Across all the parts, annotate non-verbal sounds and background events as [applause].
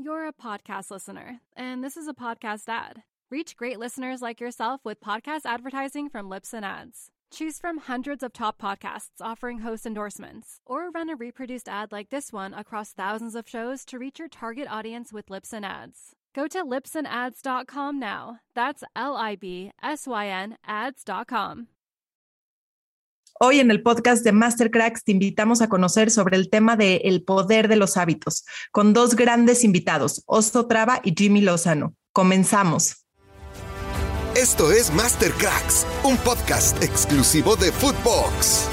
You're a podcast listener, and this is a podcast ad. Reach great listeners like yourself with podcast advertising from Lips and Ads. Choose from hundreds of top podcasts offering host endorsements, or run a reproduced ad like this one across thousands of shows to reach your target audience with Lips and Ads. Go to lipsandads.com now. That's L I B S Y N ads.com. Hoy en el podcast de Mastercracks te invitamos a conocer sobre el tema de el poder de los hábitos con dos grandes invitados, Oso Traba y Jimmy Lozano. Comenzamos. Esto es Mastercracks, un podcast exclusivo de Footbox.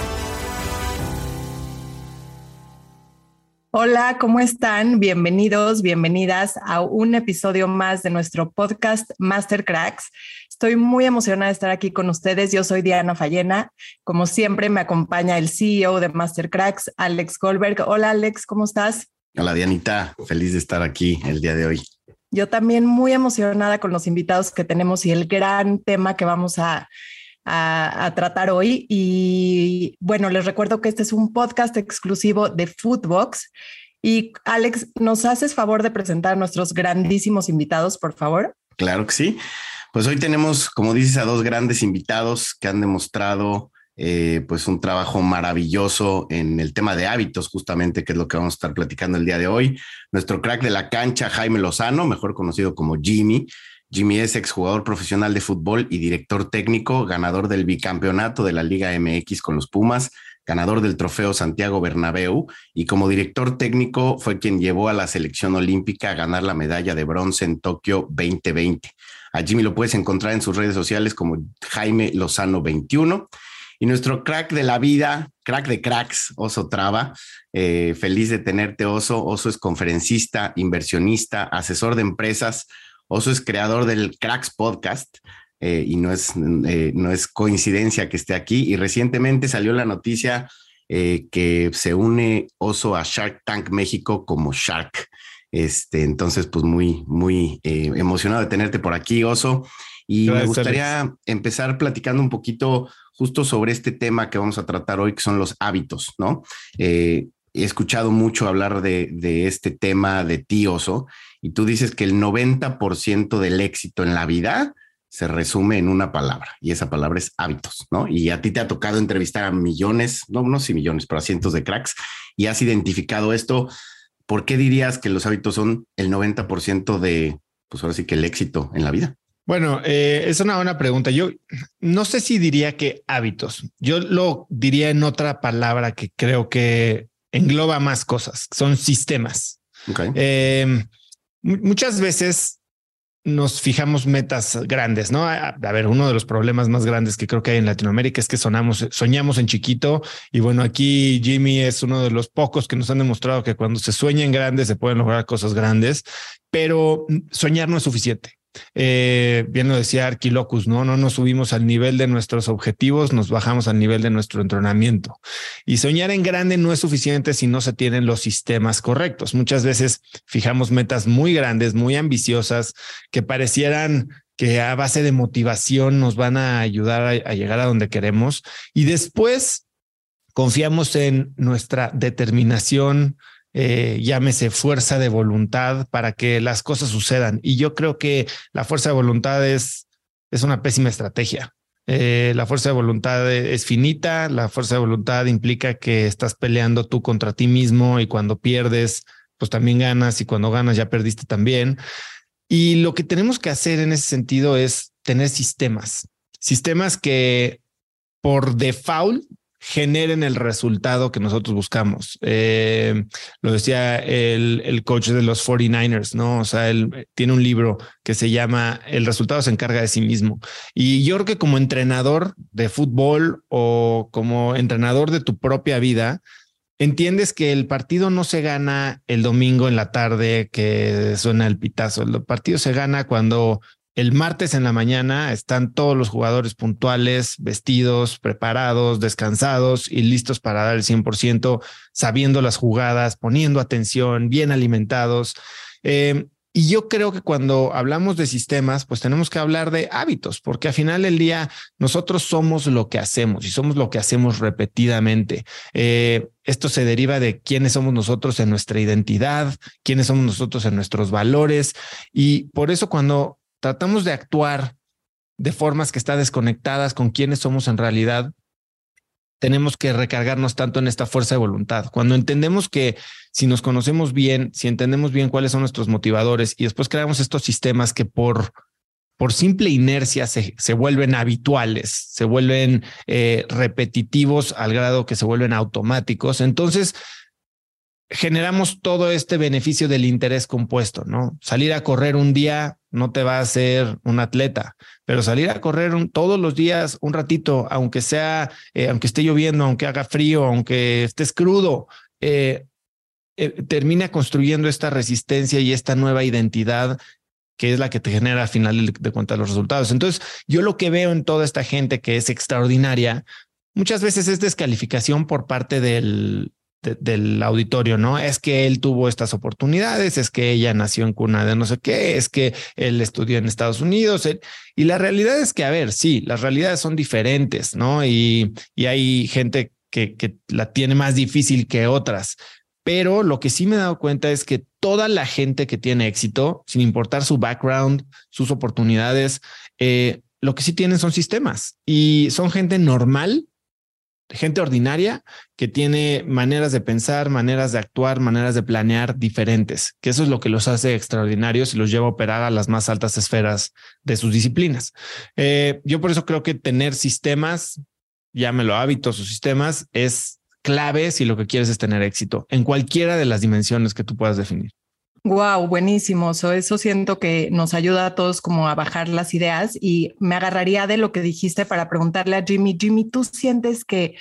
Hola, ¿cómo están? Bienvenidos, bienvenidas a un episodio más de nuestro podcast Mastercracks. Estoy muy emocionada de estar aquí con ustedes. Yo soy Diana Fallena. Como siempre, me acompaña el CEO de Mastercracks, Alex Goldberg. Hola, Alex, ¿cómo estás? Hola, Dianita. Feliz de estar aquí el día de hoy. Yo también muy emocionada con los invitados que tenemos y el gran tema que vamos a, a, a, tratar hoy. Y bueno, les recuerdo que este es un podcast exclusivo de Foodbox. Y Alex, ¿nos haces favor de presentar a nuestros grandísimos invitados, por favor? Claro que sí. Pues hoy tenemos, como dices, a dos grandes invitados que han demostrado eh, pues un trabajo maravilloso en el tema de hábitos, justamente, que es lo que vamos a estar platicando el día de hoy. Nuestro crack de la cancha, Jaime Lozano, mejor conocido como Jimmy. Jimmy es exjugador profesional de fútbol y director técnico, ganador del bicampeonato de la Liga MX con los Pumas, ganador del trofeo Santiago Bernabéu y como director técnico fue quien llevó a la selección olímpica a ganar la medalla de bronce en Tokio 2020. A Jimmy lo puedes encontrar en sus redes sociales como Jaime Lozano 21. Y nuestro crack de la vida, crack de cracks, Oso Traba. Eh, feliz de tenerte, Oso. Oso es conferencista, inversionista, asesor de empresas. Oso es creador del Cracks Podcast. Eh, y no es, eh, no es coincidencia que esté aquí. Y recientemente salió la noticia eh, que se une Oso a Shark Tank México como Shark. Este, entonces, pues muy, muy emocionado de tenerte por aquí, Oso. Y Gracias, me gustaría empezar platicando un poquito justo sobre este tema que vamos a tratar hoy, que son los hábitos, ¿no? He escuchado mucho hablar de, de, este tema de ti, Oso, y tú dices que el 90% del éxito en la vida se resume en una palabra, y esa palabra es hábitos, ¿no? Y a ti te ha tocado entrevistar a millones, no, no si millones, pero a cientos de cracks, y has identificado esto ¿por qué dirías que los hábitos son el 90% de, pues ahora sí que el éxito en la vida? Bueno, eh, es una buena pregunta. Yo no sé si diría que hábitos. Yo lo diría en otra palabra que creo que engloba más cosas. Son sistemas. Okay. Eh, muchas veces nos fijamos metas grandes, ¿no? A, ver, uno de los problemas más grandes que creo que hay en Latinoamérica es que sonamos, soñamos en chiquito y bueno, aquí Jimmy es uno de los pocos que nos han demostrado que cuando se sueña en grande se pueden lograr cosas grandes, pero soñar no es suficiente. Eh, bien lo decía Arquilocus, ¿no? No nos subimos al nivel de nuestros objetivos, nos bajamos al nivel de nuestro entrenamiento. Y soñar en grande no es suficiente si no se tienen los sistemas correctos. Muchas veces fijamos metas muy grandes, muy ambiciosas, que parecieran que a base de motivación nos van a ayudar a, a llegar a donde queremos. Y después confiamos en nuestra determinación, eh, llámese fuerza de voluntad para que las cosas sucedan. Y yo creo que la fuerza de voluntad es, es una pésima estrategia. Eh, la fuerza de voluntad es finita, la fuerza de voluntad implica que estás peleando tú contra ti mismo y cuando pierdes, pues también ganas y cuando ganas ya perdiste también. Y lo que tenemos que hacer en ese sentido es tener sistemas, sistemas que por default generen el resultado que nosotros buscamos. Eh, lo decía el, el, coach de los 49ers, ¿no? O sea, él tiene un libro que se llama El resultado se encarga de sí mismo. Y yo creo que como entrenador de fútbol o como entrenador de tu propia vida, entiendes que el partido no se gana el domingo en la tarde que suena el pitazo. El partido se gana cuando el martes en la mañana están todos los jugadores puntuales, vestidos, preparados, descansados y listos para dar el 100%, sabiendo las jugadas, poniendo atención, bien alimentados. Eh, Y yo creo que cuando hablamos de sistemas, pues tenemos que hablar de hábitos, porque al final del día nosotros somos lo que hacemos y somos lo que hacemos repetidamente. Eh, esto se deriva de quiénes somos nosotros en nuestra identidad, quiénes somos nosotros en nuestros valores. Y por eso cuando tratamos de actuar de formas que están desconectadas con quiénes somos en realidad, tenemos que recargarnos tanto en esta fuerza de voluntad. Cuando entendemos que si nos conocemos bien, si entendemos bien cuáles son nuestros motivadores y después creamos estos sistemas que por, por simple inercia se, se vuelven habituales, se vuelven eh, repetitivos al grado que se vuelven automáticos, entonces generamos todo este beneficio del interés compuesto, ¿no? Salir a correr un día no te va a hacer un atleta, pero salir a correr todos los días un ratito, aunque sea, eh, aunque esté lloviendo, aunque haga frío, aunque estés crudo, eh, eh, termina construyendo esta resistencia y esta nueva identidad que es la que te genera al final de cuentas los resultados. Entonces, yo lo que veo en toda esta gente que es extraordinaria, muchas veces es descalificación por parte del, del auditorio, ¿no? Es que él tuvo estas oportunidades, es que ella nació en cuna de no sé qué, es que él estudió en Estados Unidos. y la realidad es que, a ver, sí, las realidades son diferentes, ¿no? Y, y hay gente que, que la tiene más difícil que otras. Pero lo que sí me he dado cuenta es que toda la gente que tiene éxito, sin importar su background, sus oportunidades, eh, lo que sí tienen son sistemas y son gente normal gente ordinaria que tiene maneras de pensar, maneras de actuar, maneras de planear diferentes, que eso es lo que los hace extraordinarios y los lleva a operar a las más altas esferas de sus disciplinas. Eh, yo por eso creo que tener sistemas, llámelo hábitos o sistemas, es clave si lo que quieres es tener éxito en cualquiera de las dimensiones que tú puedas definir. Wow, buenísimo. eso siento que nos ayuda a todos como a bajar las ideas y me agarraría de lo que dijiste para preguntarle a Jimmy, Jimmy, ¿tú sientes que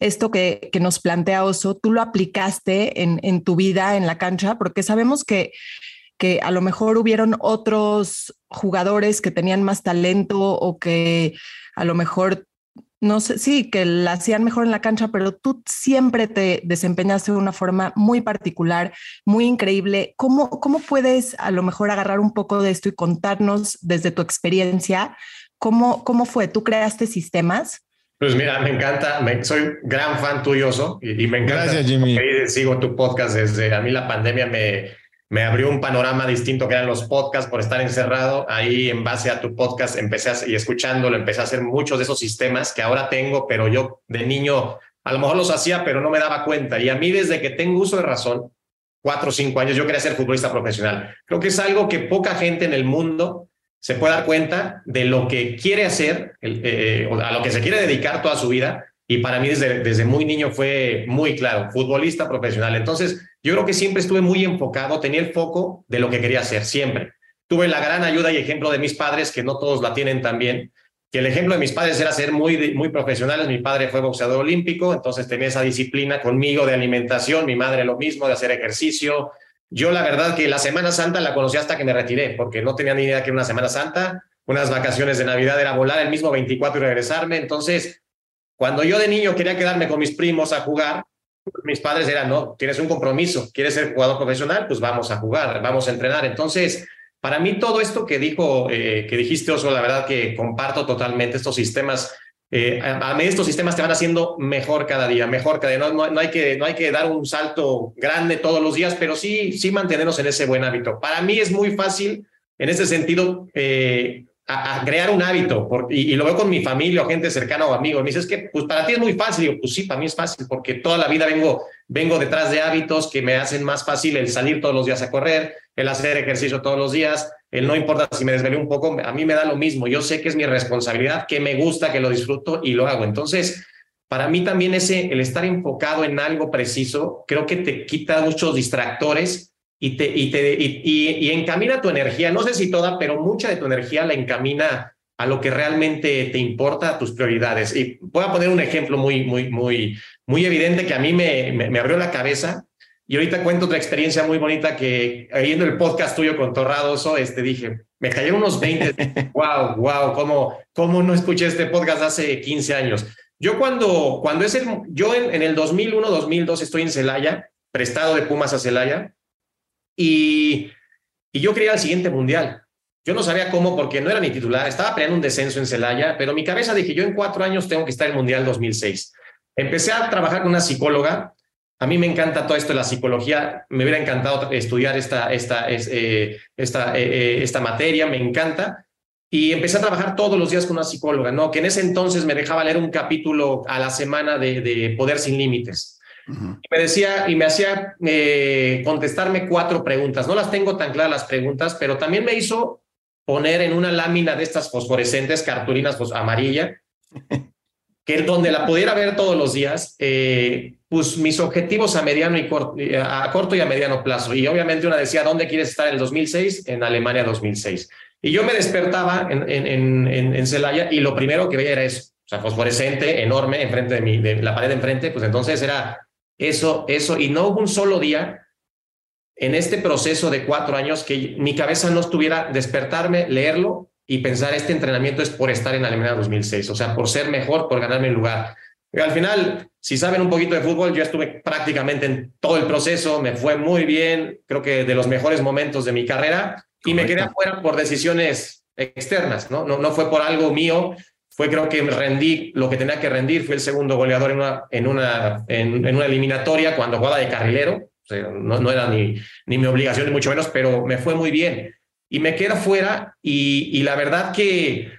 esto que, que nos plantea Oso, tú lo aplicaste en, en tu vida en la cancha? Porque sabemos que que a lo mejor hubieron otros jugadores que tenían más talento o que a lo mejor no sé, sí, que la hacían mejor en la cancha, pero tú siempre te desempeñaste de una forma muy particular, muy increíble. ¿Cómo, ¿Cómo puedes a lo mejor agarrar un poco de esto y contarnos desde tu experiencia cómo, cómo fue? ¿Tú creaste sistemas? Pues mira, me encanta, soy gran fan tuyo, y, y me encanta. Gracias, Jimmy. Sigo tu podcast desde, a mí la pandemia me, me abrió un panorama distinto que eran los podcasts por estar encerrado. Ahí en base a tu podcast empecé a, y escuchándolo, empecé a hacer muchos de esos sistemas que ahora tengo, pero yo de niño a lo mejor los hacía, pero no me daba cuenta. Y a mí desde que tengo uso de razón, cuatro o cinco años, yo quería ser futbolista profesional. Creo que es algo que poca gente en el mundo se puede dar cuenta de lo que quiere hacer, eh, o a lo que se quiere dedicar toda su vida. Y para mí desde, desde muy niño fue muy claro, futbolista profesional. Entonces, yo creo que siempre estuve muy enfocado, tenía el foco de lo que quería hacer, siempre. Tuve la gran ayuda y ejemplo de mis padres, que no todos la tienen también, que el ejemplo de mis padres era ser muy, muy profesionales. Mi padre fue boxeador olímpico, entonces tenía esa disciplina conmigo de alimentación, mi madre lo mismo, de hacer ejercicio. Yo la verdad que la Semana Santa la conocí hasta que me retiré, porque no tenía ni idea que era una Semana Santa, unas vacaciones de Navidad era volar el mismo 24 y regresarme. Entonces, cuando yo de niño quería quedarme con mis primos a jugar, mis padres eran, no, tienes un compromiso, quieres ser jugador profesional, pues vamos a jugar, vamos a entrenar. Entonces, para mí todo esto que dijo, eh, que dijiste, Oso, la verdad que comparto totalmente estos sistemas. Eh, a, mí estos sistemas te van haciendo mejor cada día, mejor cada día. No, no, hay que, no hay que dar un salto grande todos los días, pero sí, sí mantenernos en ese buen hábito. Para mí es muy fácil, en ese sentido, eh, a, crear un hábito, y, lo veo con mi familia o gente cercana o amigos, me dices que pues para ti es muy fácil, digo, pues sí, para mí es fácil, porque toda la vida vengo, vengo detrás de hábitos que me hacen más fácil el salir todos los días a correr, el hacer ejercicio todos los días, el no importa si me desvelé un poco, a mí me da lo mismo, yo sé que es mi responsabilidad, que me gusta, que lo disfruto y lo hago. Entonces, para mí también ese, el estar enfocado en algo preciso, creo que te quita muchos distractores y, te, y, te, y, encamina tu energía, no sé si toda, pero mucha de tu energía la encamina a lo que realmente te importa, a tus prioridades. Y voy a poner un ejemplo muy, muy, muy, muy evidente que a mí me, me, abrió la cabeza. Y ahorita cuento otra experiencia muy bonita que viendo el podcast tuyo con Torradoso, este, dije, me cayeron unos 20. wow, wow, ¿cómo, cómo no escuché este podcast hace 15 años? Yo cuando, cuando es el, yo en, en el 2001, 2002 estoy en Celaya, prestado de Pumas a Celaya, y yo quería el siguiente mundial. Yo no sabía cómo porque no era ni titular, estaba peleando un descenso en Celaya, pero mi cabeza dije, yo en cuatro años tengo que estar en el Mundial 2006. Empecé a trabajar con una psicóloga. A mí me encanta todo esto de la psicología. Me hubiera encantado estudiar esta, esta, eh, esta, eh, eh, esta materia, me encanta. Y empecé a trabajar todos los días con una psicóloga, ¿no? Que en ese entonces me dejaba leer un capítulo a la semana de Poder sin Límites. Me decía y me hacía contestarme cuatro preguntas. No las tengo tan claras las preguntas, pero también me hizo poner en una lámina de estas fosforescentes, cartulinas pues, amarilla, [laughs] que donde la pudiera ver todos los días, eh, pues mis objetivos a mediano y corto, eh, a corto y a mediano plazo. Y obviamente una decía, ¿dónde quieres estar en el 2006? En Alemania 2006. Y yo me despertaba en, en, en, en Celaya y lo primero que veía era eso, o sea, fosforescente, enorme, enfrente de, mi, de la pared de enfrente, pues entonces era eso, eso, y no hubo un solo día en este proceso de cuatro años que mi cabeza no estuviera despertarme, leerlo y pensar este entrenamiento es por estar en Alemania 2006, o sea, por ser mejor, por ganarme el lugar. Y al final, si saben un poquito de fútbol, yo estuve prácticamente en todo el proceso, me fue muy bien, creo que de los mejores momentos de mi carrera y me quedé afuera por decisiones externas, ¿no? ¿no? No fue por algo mío, fue creo que rendí lo que tenía que rendir, fui el segundo goleador en una, en una, en, una eliminatoria cuando jugaba de carrilero, no, no era ni, ni mi obligación, ni mucho menos, pero me fue muy bien. Y me queda fuera y, y la verdad que,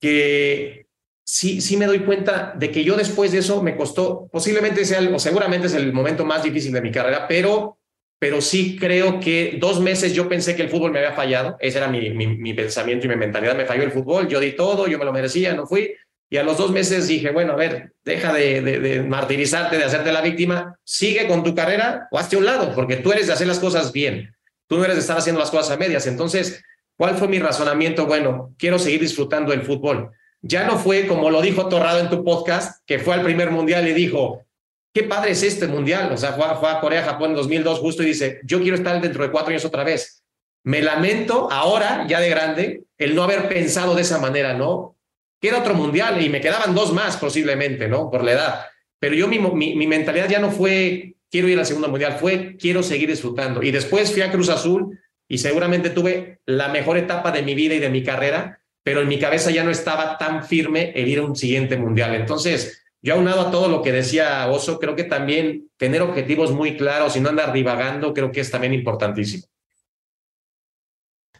que sí, sí me doy cuenta de que yo después de eso me costó, posiblemente sea, o seguramente es el momento más difícil de mi carrera, pero, pero sí creo que dos meses yo pensé que el fútbol me había fallado, ese era mi, mi, mi pensamiento y mi mentalidad, me falló el fútbol, yo di todo, yo me lo merecía, no fui, y a los dos meses dije, bueno, a ver, deja de, de, martirizarte, de hacerte la víctima, sigue con tu carrera o hazte a un lado, porque tú eres de hacer las cosas bien. Tú no eres de estar haciendo las cosas a medias. Entonces, ¿cuál fue mi razonamiento? Bueno, quiero seguir disfrutando del fútbol. Ya no fue como lo dijo Torrado en tu podcast, que fue al primer mundial y dijo, qué padre es este mundial. O sea, fue fue a Corea, Japón en 2002 justo y dice, yo quiero estar dentro de cuatro años otra vez. Me lamento ahora, ya de grande, el no haber pensado de esa manera, ¿no? que era otro mundial y me quedaban dos más posiblemente, ¿no? Por la edad. Pero yo mi, mi, mentalidad ya no fue quiero ir al segundo mundial, fue quiero seguir disfrutando. Y después fui a Cruz Azul y seguramente tuve la mejor etapa de mi vida y de mi carrera, pero en mi cabeza ya no estaba tan firme el ir a un siguiente mundial. Entonces, yo aunado a todo lo que decía Oso, creo que también tener objetivos muy claros y no andar divagando, creo que es también importantísimo.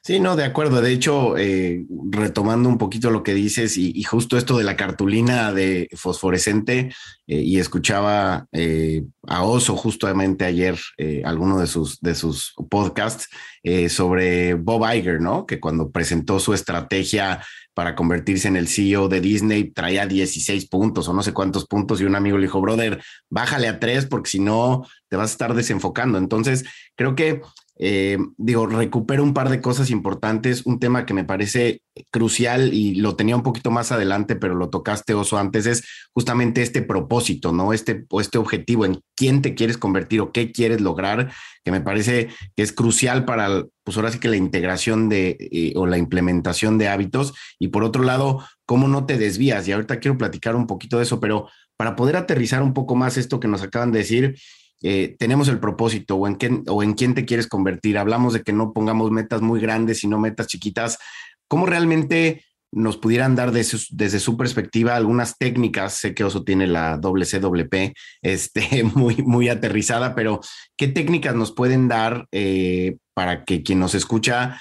Sí, no, de acuerdo. De hecho, eh, retomando un poquito lo que dices y, justo esto de la cartulina de fosforescente, eh, y escuchaba eh, a Oso justamente ayer alguno de sus, de sus podcasts sobre Bob Iger, ¿no? Que cuando presentó su estrategia para convertirse en el CEO de Disney traía 16 puntos o no sé cuántos puntos y un amigo le dijo, brother, bájale a tres porque si no te vas a estar desenfocando. Entonces, creo que eh, digo, recupero un par de cosas importantes, un tema que me parece crucial y lo tenía un poquito más adelante, pero lo tocaste oso antes, es justamente este propósito, ¿no? Este, este objetivo en quién te quieres convertir o qué quieres lograr, que me parece que es crucial para, pues ahora sí que la integración de eh, o la implementación de hábitos y por otro lado, cómo no te desvías. Y ahorita quiero platicar un poquito de eso, pero para poder aterrizar un poco más esto que nos acaban de decir, eh, tenemos el propósito o en, quién, o en quién te quieres convertir. Hablamos de que no pongamos metas muy grandes, sino metas chiquitas. ¿Cómo realmente nos pudieran dar desde su perspectiva algunas técnicas? Sé que Oso tiene la WCWP este, [laughs] muy, muy aterrizada, pero ¿qué técnicas nos pueden dar eh, para que quien nos escucha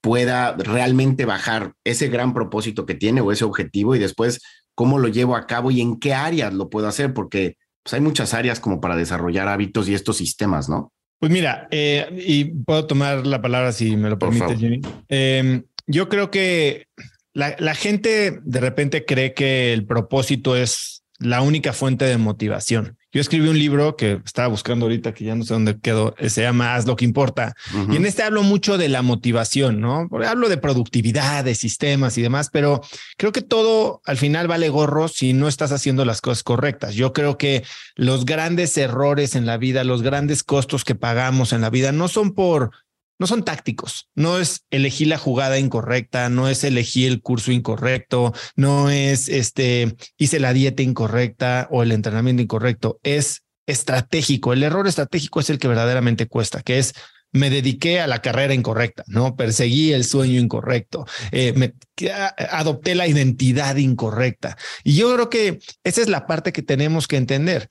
pueda realmente bajar ese gran propósito que tiene o ese objetivo y después cómo lo llevo a cabo y en qué áreas lo puedo hacer? Porque pues hay muchas áreas como para desarrollar hábitos y estos sistemas, ¿no? Pues mira, eh, y puedo tomar la palabra si me lo permite, Jimmy. Eh, yo creo que la, la gente de repente cree que el propósito es la única fuente de motivación. Yo escribí un libro que estaba buscando ahorita, que ya no sé dónde quedó, eh, se llama Haz lo que importa. Y en este hablo mucho de la motivación, ¿no? Hablo de productividad, de sistemas y demás, pero creo que todo al final vale gorro si no estás haciendo las cosas correctas. Yo creo que los grandes errores en la vida, los grandes costos que pagamos en la vida no son por no son tácticos, no es elegir la jugada incorrecta, no es elegir el curso incorrecto, no es este hice la dieta incorrecta o el entrenamiento incorrecto, es estratégico. El error estratégico es el que verdaderamente cuesta, que es me dediqué a la carrera incorrecta, no perseguí el sueño incorrecto, eh, me adopté la identidad incorrecta. Y yo creo que esa es la parte que tenemos que entender.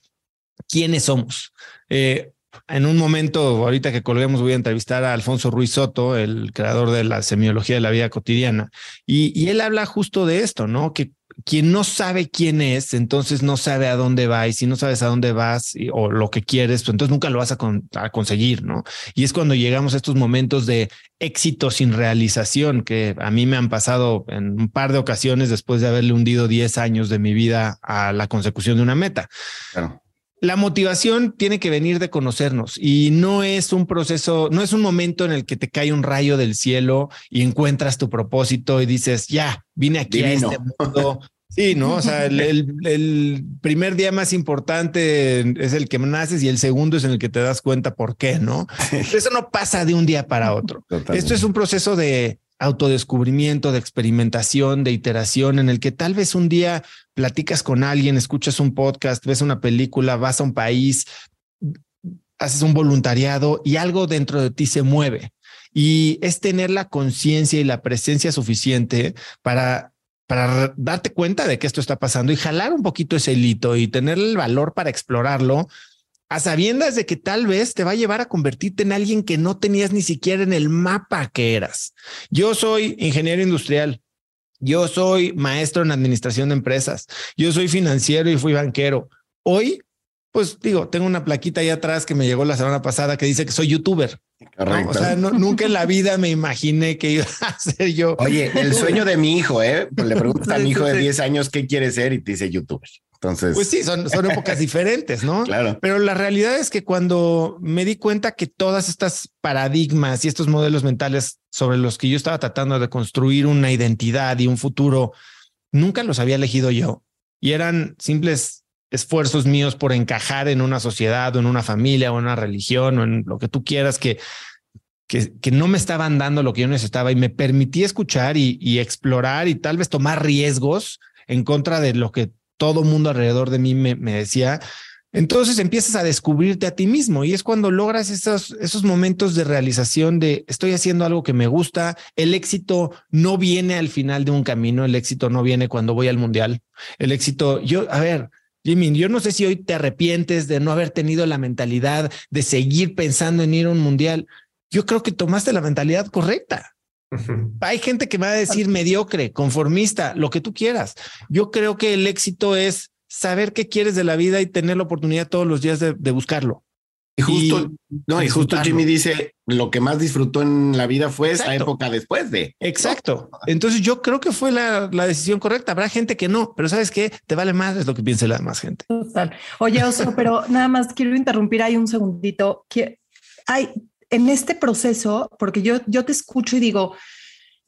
¿Quiénes somos? Eh, en un momento, ahorita que colguemos, voy a entrevistar a Alfonso Ruiz Soto, el creador de la semiología de la vida cotidiana. Y, él habla justo de esto, ¿no? Que quien no sabe quién es, entonces no sabe a dónde va y si no sabes a dónde vas o lo que quieres, pues entonces nunca lo vas a, conseguir, ¿no? Y es cuando llegamos a estos momentos de éxito sin realización que a mí me han pasado en un par de ocasiones después de haberle hundido 10 años de mi vida a la consecución de una meta. La motivación tiene que venir de conocernos y no es un proceso, no es un momento en el que te cae un rayo del cielo y encuentras tu propósito y dices, ya, vine aquí a este mundo. Sí, ¿no? O sea, el, primer día más importante es el que naces y el segundo es en el que te das cuenta por qué, ¿no? Eso no pasa de un día para otro. Esto es un proceso de autodescubrimiento, de experimentación, de iteración, en el que tal vez un día platicas con alguien, escuchas un podcast, ves una película, vas a un país, haces un voluntariado y algo dentro de ti se mueve. Y es tener la conciencia y la presencia suficiente para para darte cuenta de que esto está pasando y jalar un poquito ese hilito y tener el valor para explorarlo a sabiendas de que tal vez te va a llevar a convertirte en alguien que no tenías ni siquiera en el mapa que eras. Yo soy ingeniero industrial. Yo soy maestro en administración de empresas. Yo soy financiero y fui banquero. Hoy, pues digo, tengo una plaquita ahí atrás que me llegó la semana pasada que dice que soy youtuber. O sea, nunca en la vida me imaginé que iba a [laughs] ser yo. Oye, el sueño de mi hijo, ¿eh? Pues le preguntas a mi hijo de 10 años qué quiere ser y te dice youtuber. Entonces, pues sí, son, son épocas [laughs] diferentes, ¿no? Claro. Pero la realidad es que cuando me di cuenta que todas estas paradigmas y estos modelos mentales sobre los que yo estaba tratando de construir una identidad y un futuro, nunca los había elegido yo y eran simples esfuerzos míos por encajar en una sociedad o en una familia o en una religión o en lo que tú quieras que que, que, no me estaban dando lo que yo necesitaba y me permití escuchar y, y, explorar y tal vez tomar riesgos en contra de lo que todo mundo alrededor de mí me, decía. Entonces empiezas a descubrirte a ti mismo y es cuando logras esos, esos momentos de realización de estoy haciendo algo que me gusta. El éxito no viene al final de un camino, el éxito no viene cuando voy al mundial. El éxito, yo, a ver, Jimmy, yo no sé si hoy te arrepientes de no haber tenido la mentalidad de seguir pensando en ir a un mundial. Yo creo que tomaste la mentalidad correcta. Hay gente que me va a decir mediocre, conformista, lo que tú quieras. Yo creo que el éxito es saber qué quieres de la vida y tener la oportunidad todos los días de, buscarlo. Y justo, no, y justo Jimmy dice lo que más disfrutó en la vida fue esa época después de. Exacto. Entonces yo creo que fue la, decisión correcta. Habrá gente que no, pero sabes que te vale más es lo que piense la demás gente. Total. Oye, Oso, pero nada más quiero interrumpir ahí un segundito. Que hay, en este proceso, porque yo, yo te escucho y digo,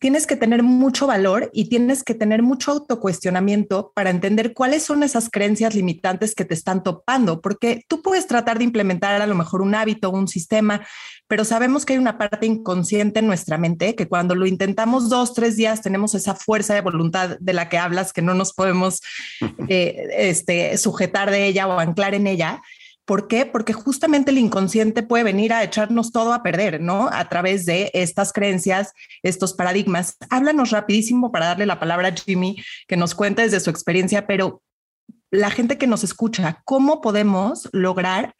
tienes que tener mucho valor y tienes que tener mucho autocuestionamiento para entender cuáles son esas creencias limitantes que te están topando, porque tú puedes tratar de implementar a lo mejor un hábito, un sistema, pero sabemos que hay una parte inconsciente en nuestra mente que cuando lo intentamos dos, tres días tenemos esa fuerza de voluntad de la que hablas que no nos podemos [laughs] eh, este, sujetar de ella o anclar en ella ¿Por qué? Porque justamente el inconsciente puede venir a echarnos todo a perder, ¿no? A través de estas creencias, estos paradigmas. Háblanos rapidísimo para darle la palabra a Jimmy, que nos cuente desde su experiencia, pero la gente que nos escucha, ¿cómo podemos lograr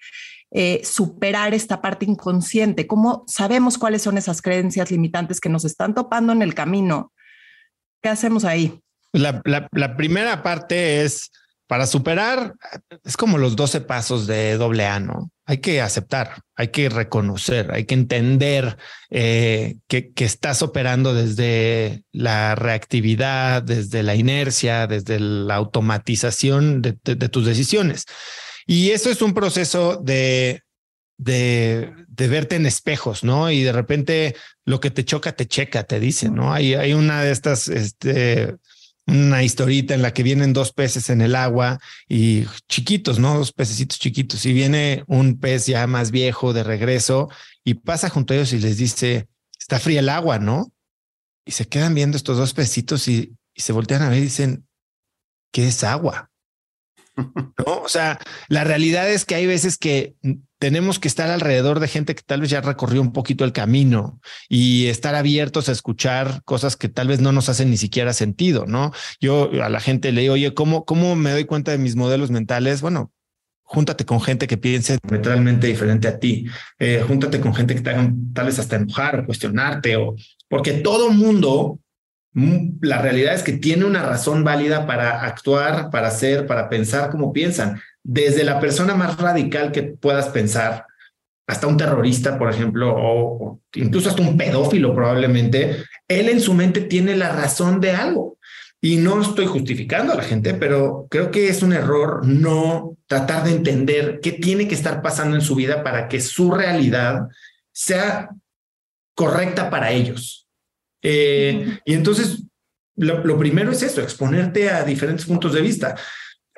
eh, superar esta parte inconsciente? ¿Cómo sabemos cuáles son esas creencias limitantes que nos están topando en el camino? ¿Qué hacemos ahí? La, la primera parte es para superar, es como los 12 pasos de doble A, ¿no? Hay que aceptar, hay que reconocer, hay que entender eh, que, estás operando desde la reactividad, desde la inercia, desde la automatización de, tus decisiones. Y eso es un proceso de, de, verte en espejos, ¿no? Y de repente lo que te choca, te checa, te dice, ¿no? Hay, hay una de estas, este, una historita en la que vienen dos peces en el agua y chiquitos, ¿no? Dos pececitos chiquitos. Y viene un pez ya más viejo de regreso y pasa junto a ellos y les dice, está fría el agua, ¿no? Y se quedan viendo estos dos pecitos y, se voltean a ver y dicen, ¿qué es agua? [laughs] ¿No? O sea, la realidad es que hay veces que tenemos que estar alrededor de gente que tal vez ya recorrió un poquito el camino y estar abiertos a escuchar cosas que tal vez no nos hacen ni siquiera sentido, ¿no? Yo a la gente le digo, oye, ¿cómo, cómo me doy cuenta de mis modelos mentales? Bueno, júntate con gente que piense diametralmente diferente a ti, eh, júntate con gente que te hagan tal vez hasta enojar o cuestionarte, o porque todo mundo, mm, la realidad es que tiene una razón válida para actuar, para hacer, para pensar como piensan desde la persona más radical que puedas pensar, hasta un terrorista, por ejemplo, o, incluso hasta un pedófilo probablemente, él en su mente tiene la razón de algo. Y no estoy justificando a la gente, pero creo que es un error no tratar de entender qué tiene que estar pasando en su vida para que su realidad sea correcta para ellos. Eh, y entonces, lo, lo, primero es eso, exponerte a diferentes puntos de vista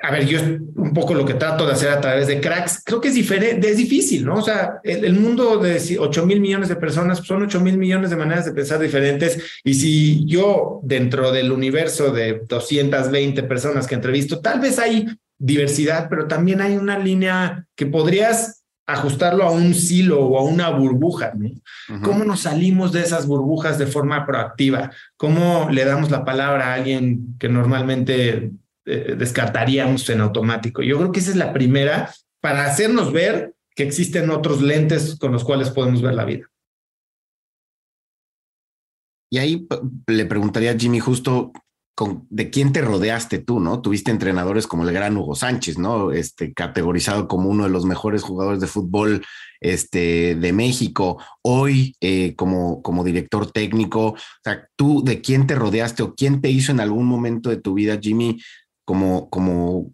a ver, yo un poco lo que trato de hacer a través de cracks, creo que es diferente, es difícil, ¿no? O sea, el, mundo de 8 mil millones de personas son 8 mil millones de maneras de pensar diferentes. Y si yo, dentro del universo de 220 personas que entrevisto, tal vez hay diversidad, pero también hay una línea que podrías ajustarlo a un silo o a una burbuja, ¿no? ¿Cómo nos salimos de esas burbujas de forma proactiva? ¿Cómo le damos la palabra a alguien que normalmente eh, descartaríamos en automático. Yo creo que esa es la primera para hacernos ver que existen otros lentes con los cuales podemos ver la vida. Y ahí le preguntaría a Jimmy justo de quién te rodeaste tú, ¿no? Tuviste entrenadores como el gran Hugo Sánchez, ¿no? Este, categorizado como uno de los mejores jugadores de fútbol este, de México, hoy eh, como, como director técnico. O sea, tú de quién te rodeaste o quién te hizo en algún momento de tu vida, Jimmy, como,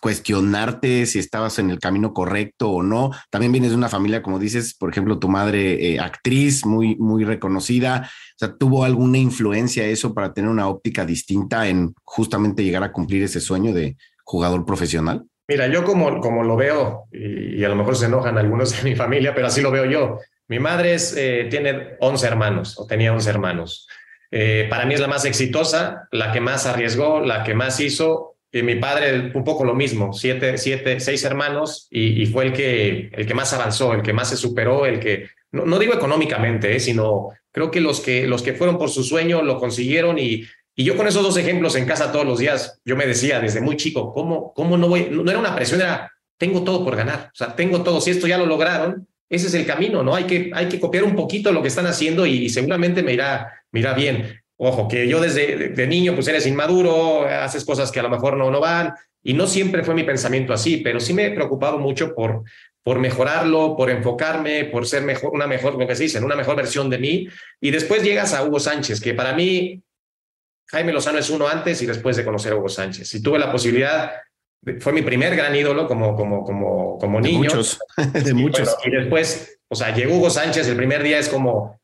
cuestionarte si estabas en el camino correcto o no. También vienes de una familia, como dices, por ejemplo, tu madre eh, actriz muy, muy reconocida. O sea, ¿tuvo alguna influencia eso para tener una óptica distinta en justamente llegar a cumplir ese sueño de jugador profesional? Mira, yo como, como lo veo, y, a lo mejor se enojan algunos de mi familia, pero así lo veo yo. Mi madre es, eh, tiene 11 hermanos, o tenía 11 hermanos. Eh, para mí es la más exitosa, la que más arriesgó, la que más hizo. Y mi padre, un poco lo mismo, siete, siete, seis hermanos, y, fue el que, el que más avanzó, el que más se superó, el que, no, digo económicamente, eh, sino creo que los, que los que fueron por su sueño lo consiguieron y, y yo con esos dos ejemplos en casa todos los días, yo me decía desde muy chico, ¿cómo, cómo no voy? No, era una presión, era, tengo todo por ganar, o sea, tengo todo, si esto ya lo lograron, ese es el camino, ¿no? Hay que, hay que copiar un poquito lo que están haciendo y seguramente me irá, mira bien. Ojo, que yo desde de niño pues eres inmaduro, haces cosas que a lo mejor no, no van y no siempre fue mi pensamiento así, pero sí me he preocupado mucho por, por mejorarlo, por enfocarme, por ser mejor, una mejor, lo que se dice, una mejor versión de mí. Y después llegas a Hugo Sánchez, que para mí Jaime Lozano es uno antes y después de conocer a Hugo Sánchez. Y tuve la posibilidad, fue mi primer gran ídolo como, como, como, como niño. [laughs] De muchos, de muchos. y después, o sea, llegó Hugo Sánchez, el primer día es como,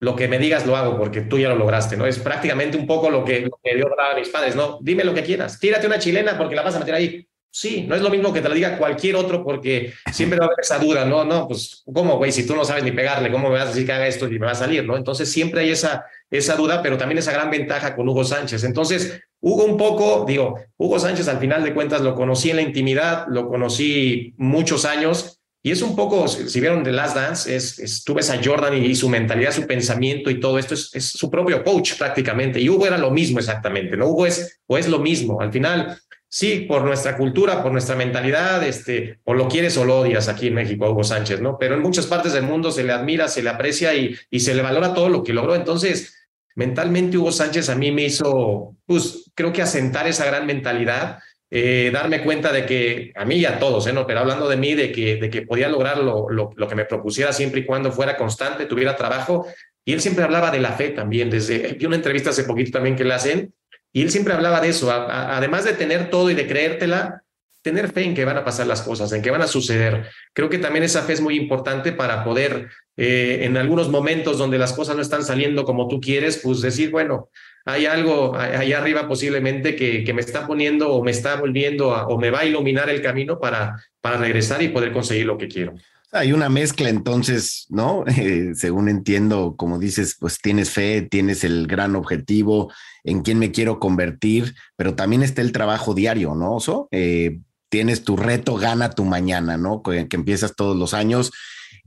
lo que me digas lo hago porque tú ya lo lograste, ¿no? Es prácticamente un poco lo que, lo que Dios daba a mis padres, ¿no? Dime lo que quieras, tírate una chilena porque la vas a meter ahí. Sí, no es lo mismo que te lo diga cualquier otro porque siempre va a haber esa duda, ¿no? No, pues, ¿cómo, güey? Si tú no sabes ni pegarle, ¿cómo me vas a decir que haga esto y me va a salir, ¿no? Entonces siempre hay esa, esa duda, pero también esa gran ventaja con Hugo Sánchez. Entonces, Hugo un poco, digo, Hugo Sánchez al final de cuentas lo conocí en la intimidad, lo conocí muchos años y es un poco, si vieron The Last Dance, es, es tú a Jordan y, su mentalidad, su pensamiento y todo esto es, su propio coach prácticamente. Y Hugo era lo mismo exactamente, ¿no? Hugo es, o es lo mismo. Al final, sí, por nuestra cultura, por nuestra mentalidad, este, o lo quieres o lo odias aquí en México Hugo Sánchez, ¿no? Pero en muchas partes del mundo se le admira, se le aprecia y, y se le valora todo lo que logró. Entonces, mentalmente Hugo Sánchez a mí me hizo, pues creo que asentar esa gran mentalidad eh, darme cuenta de que a mí y a todos, ¿eh? no, pero hablando de mí, de que, de que podía lograr lo, lo, que me propusiera siempre y cuando fuera constante, tuviera trabajo. Y él siempre hablaba de la fe también, desde, vi una entrevista hace poquito también que le hacen, y él siempre hablaba de eso, además de tener todo y de creértela, tener fe en que van a pasar las cosas, en que van a suceder. Creo que también esa fe es muy importante para poder, eh, en algunos momentos donde las cosas no están saliendo como tú quieres, pues decir, bueno, hay algo allá arriba posiblemente que, que me está poniendo o me está volviendo o me va a iluminar el camino para, para regresar y poder conseguir lo que quiero. Hay una mezcla entonces, ¿no? [laughs] Eh, según entiendo, como dices, pues tienes fe, tienes el gran objetivo en quién me quiero convertir, pero también está el trabajo diario, ¿no? Eh, tienes tu reto Gana tu Mañana, ¿no? Que, empiezas todos los años.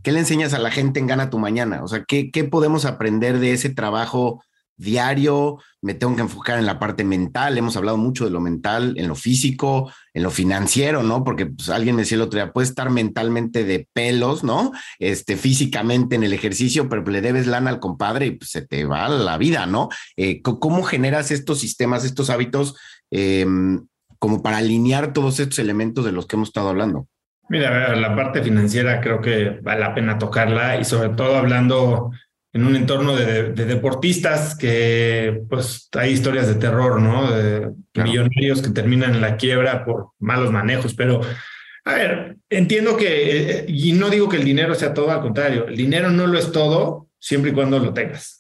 ¿Qué le enseñas a la gente en Gana tu Mañana? O sea, ¿qué, qué podemos aprender de ese trabajo diario? Me tengo que enfocar en la parte mental. Hemos hablado mucho de lo mental, en lo físico, en lo financiero, ¿no? Porque pues, alguien me decía el otro día, puedes estar mentalmente de pelos, ¿no? Este, físicamente en el ejercicio, pero le debes lana al compadre y pues, se te va la vida, ¿no? Eh, ¿Cómo generas estos sistemas, estos hábitos? Eh, como para alinear todos estos elementos de los que hemos estado hablando? Mira, la parte financiera creo que vale la pena tocarla y sobre todo hablando en un entorno de, deportistas que pues hay historias de terror, ¿no? De millonarios que terminan en la quiebra por malos manejos, pero a ver, entiendo que, eh, y no digo que el dinero sea todo, al contrario, el dinero no lo es todo siempre y cuando lo tengas.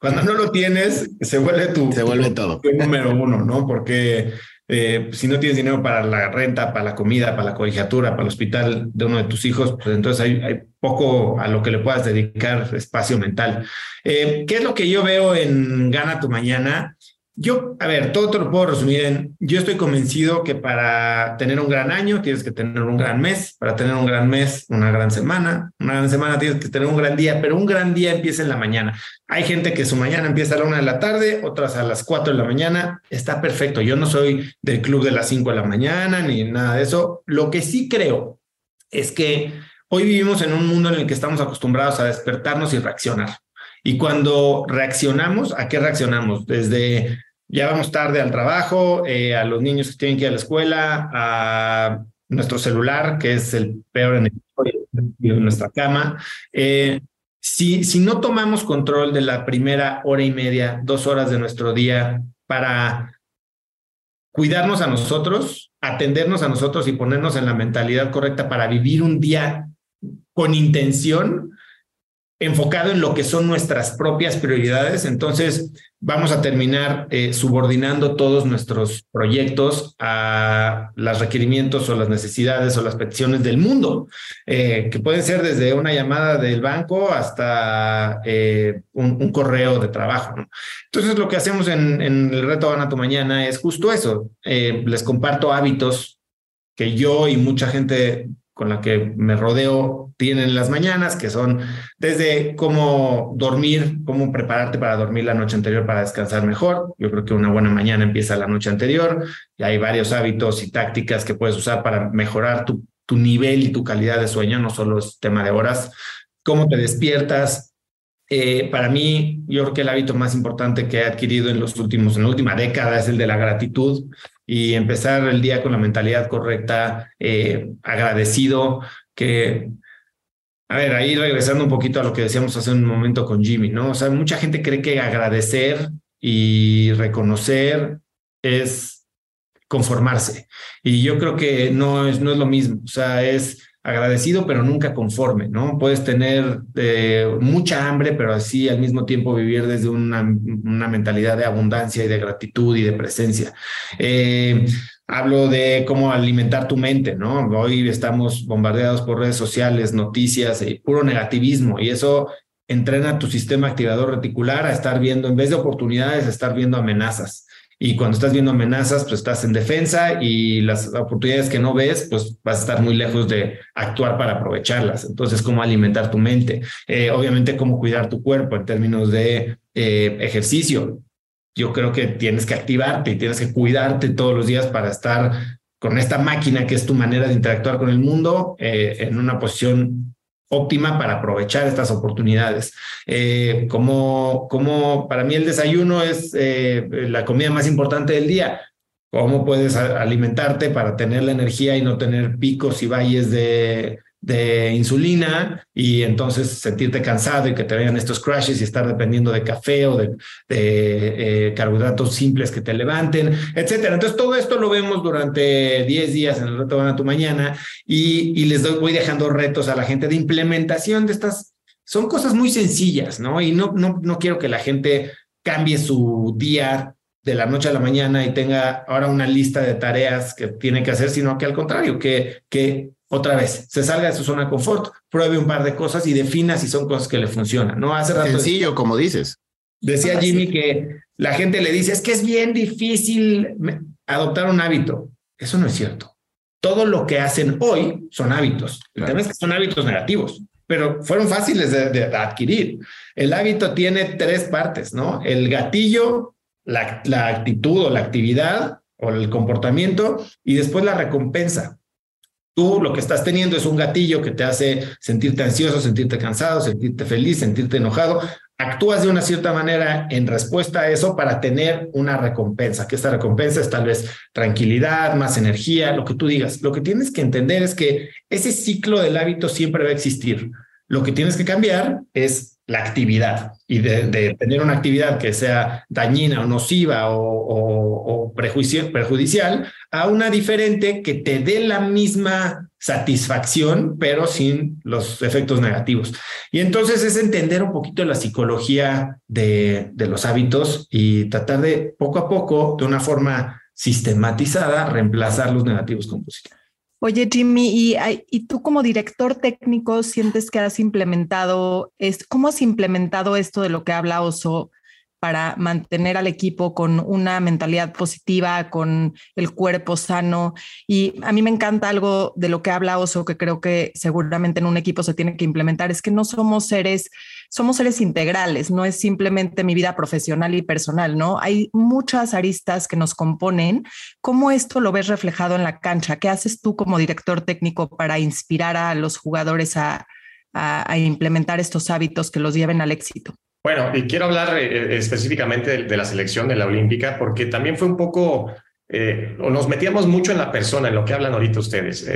Cuando no lo tienes, se vuelve tu, se vuelve todo. número uno, ¿no? Porque eh, si no tienes dinero para la renta, para la comida, para la colegiatura, para el hospital de uno de tus hijos, pues entonces hay, poco a lo que le puedas dedicar espacio mental. Eh, ¿Qué es lo que yo veo en Gana tu Mañana? Yo, a ver, todo te lo puedo resumir yo estoy convencido que para tener un gran año tienes que tener un gran mes, para tener un gran mes, una gran semana, una gran semana tienes que tener un gran día, pero un gran día empieza en la mañana. Hay gente que su mañana empieza a la una de la tarde, otras a las cuatro de la mañana, está perfecto. Yo no soy del club de las cinco de la mañana ni nada de eso. Lo que sí creo es que hoy vivimos en un mundo en el que estamos acostumbrados a despertarnos y reaccionar. Y cuando reaccionamos, ¿a qué reaccionamos? Desde ya vamos tarde al trabajo, eh, a los niños que tienen que ir a la escuela, a nuestro celular, que es el peor enemigo nuestra cama. Eh, si, si no tomamos control de la primera hora y media, dos horas de nuestro día para cuidarnos a nosotros, atendernos a nosotros y ponernos en la mentalidad correcta para vivir un día con intención, enfocado en lo que son nuestras propias prioridades, entonces vamos a terminar eh, subordinando todos nuestros proyectos a los requerimientos o las necesidades o las peticiones del mundo, eh, que pueden ser desde una llamada del banco hasta eh, un, correo de trabajo. Entonces, lo que hacemos en, en el reto Gana tu Mañana es justo eso. les comparto hábitos que yo y mucha gente con la que me rodeo tienen las mañanas, que son desde cómo dormir, cómo prepararte para dormir la noche anterior para descansar mejor. Yo creo que una buena mañana empieza la noche anterior y hay varios hábitos y tácticas que puedes usar para mejorar tu, tu nivel y tu calidad de sueño, no solo es tema de horas. Cómo te despiertas, eh, para mí, yo creo que el hábito más importante que he adquirido en los últimos, en la última década es el de la gratitud y empezar el día con la mentalidad correcta, eh, agradecido, que, a ver, ahí regresando un poquito a lo que decíamos hace un momento con Jimmy, ¿no? O sea, mucha gente cree que agradecer y reconocer es conformarse. Y yo creo que no es, no es lo mismo, o sea, es agradecido, pero nunca conforme, ¿no? Puedes tener eh, mucha hambre, pero así al mismo tiempo vivir desde una, una mentalidad de abundancia y de gratitud y de presencia. Eh, hablo de cómo alimentar tu mente, ¿no? Hoy estamos bombardeados por redes sociales, noticias y puro negativismo, y eso entrena tu sistema activador reticular a estar viendo, en vez de oportunidades, a estar viendo amenazas. Y cuando estás viendo amenazas, pues estás en defensa y las oportunidades que no ves, pues vas a estar muy lejos de actuar para aprovecharlas. Entonces, cómo alimentar tu mente. Eh, obviamente, cómo cuidar tu cuerpo en términos de eh, ejercicio. Yo creo que tienes que activarte y tienes que cuidarte todos los días para estar con esta máquina que es tu manera de interactuar con el mundo eh, en una posición óptima para aprovechar estas oportunidades. Eh, como, como para mí el desayuno es eh, la comida más importante del día. ¿Cómo puedes alimentarte para tener la energía y no tener picos y valles de, de insulina y entonces sentirte cansado y que te vengan estos crashes y estar dependiendo de café o de, eh, carbohidratos simples que te levanten, etcétera. Entonces todo esto lo vemos durante 10 días en el reto a tu mañana y, y les doy, voy dejando retos a la gente de implementación de estas. Son cosas muy sencillas, ¿no? Y no, no, no quiero que la gente cambie su día de la noche a la mañana y tenga ahora una lista de tareas que tiene que hacer, sino que al contrario, que, que otra vez, se salga de su zona de confort, pruebe un par de cosas y defina si son cosas que le funcionan, ¿no? Hace rato Sencillo, como dices. Decía Jimmy que la gente le dice, es que es bien difícil adoptar un hábito. Eso no es cierto. todo lo que hacen hoy son hábitos. El tema es que son hábitos negativos, pero fueron fáciles de, adquirir. El hábito tiene tres partes, ¿no? El gatillo, la, la actitud o la actividad o el comportamiento y después la recompensa. Tú lo que estás teniendo es un gatillo que te hace sentirte ansioso, sentirte cansado, sentirte feliz, sentirte enojado actúas de una cierta manera en respuesta a eso para tener una recompensa, que esta recompensa es tal vez tranquilidad, más energía, lo que tú digas. Lo que tienes que entender es que ese ciclo del hábito siempre va a existir. Lo que tienes que cambiar es la actividad y de, tener una actividad que sea dañina o nociva o, perjudicial a una diferente que te dé la misma satisfacción, pero sin los efectos negativos. Y entonces es entender un poquito la psicología de, de los hábitos y tratar de poco a poco, de una forma sistematizada, reemplazar los negativos con positivos. Oye, Jimmy, y, tú como director técnico sientes que has implementado, es, ¿cómo has implementado esto de lo que habla Oso para mantener al equipo con una mentalidad positiva, con el cuerpo sano. Y a mí me encanta algo de lo que habla Oso, que creo que seguramente en un equipo se tiene que implementar, es que no somos seres, somos seres integrales, no es simplemente mi vida profesional y personal, ¿no? Hay muchas aristas que nos componen. ¿Cómo esto lo ves reflejado en la cancha? ¿Qué haces tú como director técnico para inspirar a los jugadores a, a implementar estos hábitos que los lleven al éxito? Bueno, y quiero hablar eh, eh, específicamente de, la selección de la Olímpica, porque también fue un poco, eh, nos metíamos mucho en la persona, en lo que hablan ahorita ustedes.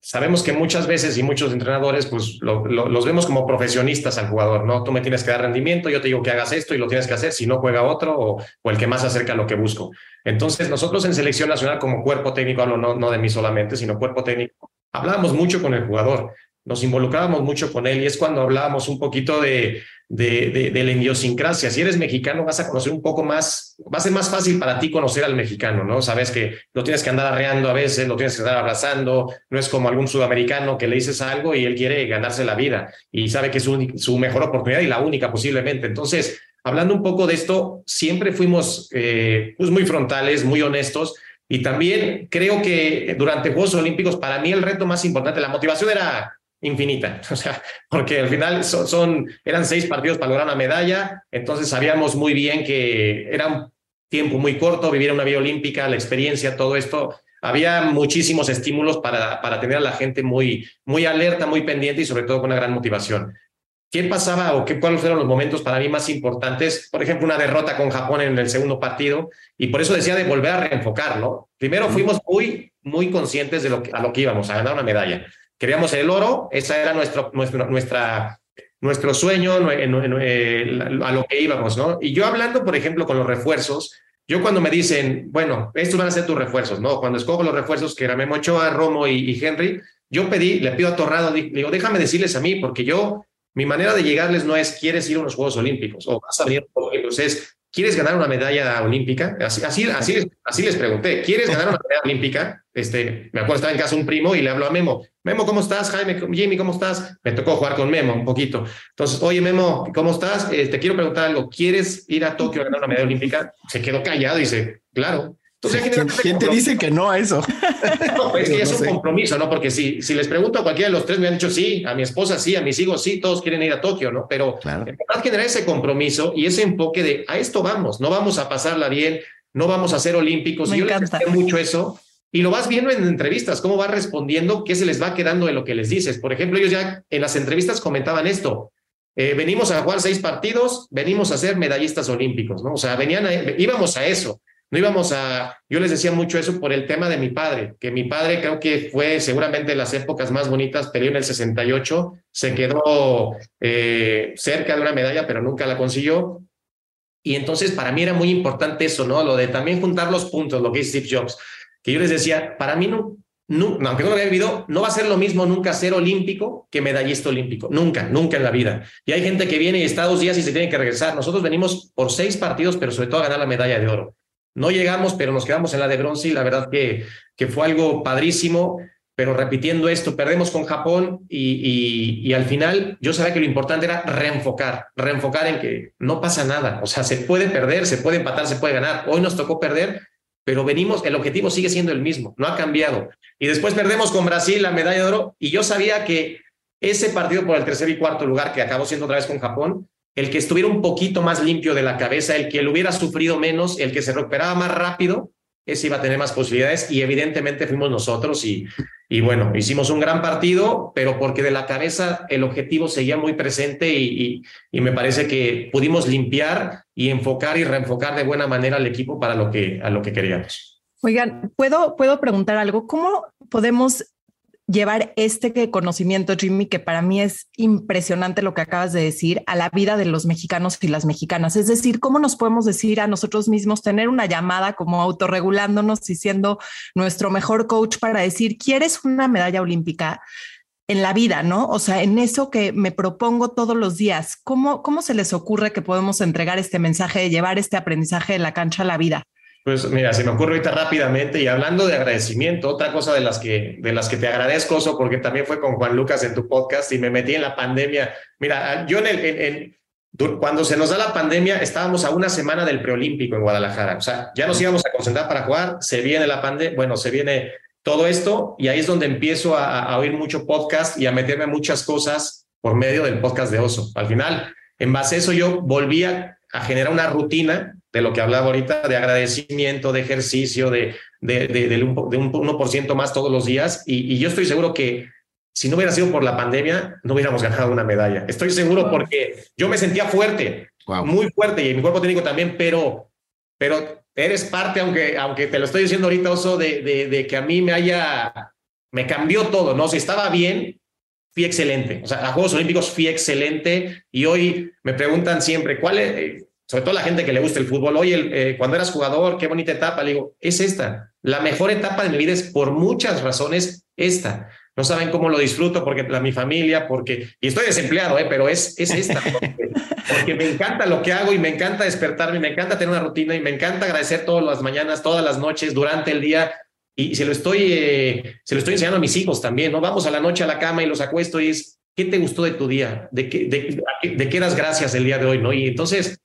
sabemos que muchas veces y muchos entrenadores, pues los vemos como profesionistas al jugador, ¿no? Tú me tienes que dar rendimiento, yo te digo que hagas esto y lo tienes que hacer, si no juega otro o, o el que más se acerca a lo que busco. Entonces, nosotros en selección nacional como cuerpo técnico, hablo no, no de mí solamente, sino cuerpo técnico, hablábamos mucho con el jugador, nos involucrábamos mucho con él y es cuando hablábamos un poquito de de, de, la idiosincrasia. Si eres mexicano, vas a conocer un poco más, va a ser más fácil para ti conocer al mexicano, ¿no? Sabes que lo tienes que andar arreando a veces, lo tienes que andar abrazando, no es como algún sudamericano que le dices algo y él quiere ganarse la vida y sabe que es su, mejor oportunidad y la única posiblemente. Entonces, hablando un poco de esto, siempre fuimos eh, pues muy frontales, muy honestos. Y también creo que durante Juegos Olímpicos, para mí el reto más importante, la motivación era infinita, [laughs] o sea, porque al final son, eran seis partidos para lograr una medalla, entonces sabíamos muy bien que era un tiempo muy corto, vivir una vida olímpica, la experiencia, todo esto, había muchísimos estímulos para, para tener a la gente muy, muy alerta, muy pendiente y sobre todo con una gran motivación. ¿Qué pasaba o qué, cuáles fueron los momentos para mí más importantes? Por ejemplo, una derrota con Japón en el segundo partido y por eso decía de volver a reenfocar, ¿no? Primero fuimos muy, muy conscientes de lo que, a lo que íbamos, a ganar una medalla queríamos el oro, esa era nuestro, nuestra, nuestro sueño, eh, a lo que íbamos, ¿no? Y yo hablando, por ejemplo, con los refuerzos, yo cuando me dicen, bueno, estos van a ser tus refuerzos, ¿no? Cuando escojo los refuerzos, que era Memo Ochoa, Romo y, Henry, yo pedí, le pido a Torrado, digo, déjame decirles a mí, porque yo, mi manera de llegarles no es, ¿quieres ir a unos Juegos Olímpicos? O vas a venir a los Olímpicos, es, ¿quieres ganar una medalla olímpica? Así, así, así, así les pregunté, ¿quieres ganar una medalla olímpica? Este, me acuerdo, estaba en casa un primo y le hablo a Memo, Memo, ¿cómo estás? Jaime, Jimmy, ¿cómo estás? Me tocó jugar con Memo un poquito. Entonces, oye, Memo, ¿cómo estás? Eh, te quiero preguntar algo. ¿Quieres ir a Tokio a ganar una medalla olímpica? Se quedó callado y dice, claro. Entonces, ¿Quién, te dice que no a eso? [laughs] No, pues es que es un compromiso, ¿no? Porque si, si les pregunto a cualquiera de los tres, me han dicho sí, a mi esposa sí, a mis hijos sí, todos quieren ir a Tokio, ¿no? Pero claro. en verdad generar ese compromiso y ese enfoque de a esto vamos, no vamos a pasarla bien, no vamos a ser olímpicos. Me y yo encanta. les mucho eso y lo vas viendo en entrevistas, cómo va respondiendo, qué se les va quedando de lo que les dices. Por ejemplo, ellos ya en las entrevistas comentaban esto. Eh, venimos a jugar seis partidos, venimos a ser medallistas olímpicos, ¿no? O sea, venían íbamos a eso. No íbamos a, yo les decía mucho eso por el tema de mi padre, que mi padre creo que fue seguramente las épocas más bonitas, peleó en el 68, se quedó eh, cerca de una medalla, pero nunca la consiguió. Y entonces para mí era muy importante eso, ¿no? Lo de también juntar los puntos, lo que es Steve Jobs que yo les decía, para mí no, no, aunque no lo había vivido, no va a ser lo mismo nunca ser olímpico que medallista olímpico. Nunca, nunca en la vida. Y hay gente que viene y está dos días y se tiene que regresar. Nosotros venimos por seis partidos, pero sobre todo a ganar la medalla de oro. No llegamos, pero nos quedamos en la de bronce y la verdad que, que fue algo padrísimo. Pero repitiendo esto, perdemos con Japón y, y, y al final yo sabía que lo importante era reenfocar, reenfocar en que no pasa nada. O sea, se puede perder, se puede empatar, se puede ganar. Hoy nos tocó perder, pero venimos, el objetivo sigue siendo el mismo, no ha cambiado. Y después perdemos con Brasil la medalla de oro y yo sabía que ese partido por el tercer y cuarto lugar que acabó siendo otra vez con Japón, el que estuviera un poquito más limpio de la cabeza, el que lo hubiera sufrido menos, el que se recuperaba más rápido, ese iba a tener más posibilidades y evidentemente fuimos nosotros y, y bueno, hicimos un gran partido, pero porque de la cabeza el objetivo seguía muy presente y, y, me parece que pudimos limpiar y enfocar y reenfocar de buena manera al equipo para lo que, a lo que queríamos. Oigan, ¿puedo, ¿puedo preguntar algo? ¿Cómo podemos llevar este conocimiento, Jimmy, que para mí es impresionante lo que acabas de decir, a la vida de los mexicanos y las mexicanas. Es decir, cómo nos podemos decir a nosotros mismos, tener una llamada como autorregulándonos y siendo nuestro mejor coach para decir, ¿quieres una medalla olímpica? en la vida, ¿no? O sea, en eso que me propongo todos los días, ¿cómo, cómo se les ocurre que podemos entregar este mensaje de llevar este aprendizaje de la cancha a la vida? Pues mira, se me ocurre ahorita rápidamente y hablando de agradecimiento, otra cosa de las que, de las que te agradezco, Oso, porque también fue con Juan Lucas en tu podcast y me metí en la pandemia. Mira, yo en el, cuando se nos da la pandemia, estábamos a una semana del preolímpico en Guadalajara. O sea, ya nos íbamos a concentrar para jugar, se viene la pandemia, bueno, se viene todo esto y ahí es donde empiezo a, a oír mucho podcast y a meterme muchas cosas por medio del podcast de Oso. Al final, en base a eso, yo volvía a generar una rutina de lo que hablaba ahorita, de agradecimiento, de ejercicio, de, de, de, un, de un 1% más todos los días. Y, yo estoy seguro que si no hubiera sido por la pandemia, no hubiéramos ganado una medalla. Estoy seguro porque yo me sentía fuerte, muy fuerte, y mi cuerpo técnico también, pero, pero eres parte, aunque, aunque te lo estoy diciendo ahorita, Oso, de, de, que a mí me haya, me cambió todo, ¿no? Si estaba bien, fui excelente. O sea, a Juegos Olímpicos fui excelente y hoy me preguntan siempre, ¿cuál es? sobre todo la gente que le gusta el fútbol, oye, eh, cuando eras jugador, qué bonita etapa, le digo, es esta. La mejor etapa de mi vida es por muchas razones esta. No saben cómo lo disfruto porque la, mi familia, porque, y estoy desempleado, eh, pero es, es esta, [laughs] porque, me encanta lo que hago y me encanta despertarme, me encanta tener una rutina y me encanta agradecer todas las mañanas, todas las noches, durante el día. Y se lo estoy, eh, se lo estoy enseñando a mis hijos también, ¿no? Vamos a la noche a la cama y los acuesto y es, ¿qué te gustó de tu día? ¿De qué, de, qué das gracias el día de hoy, no? Y entonces,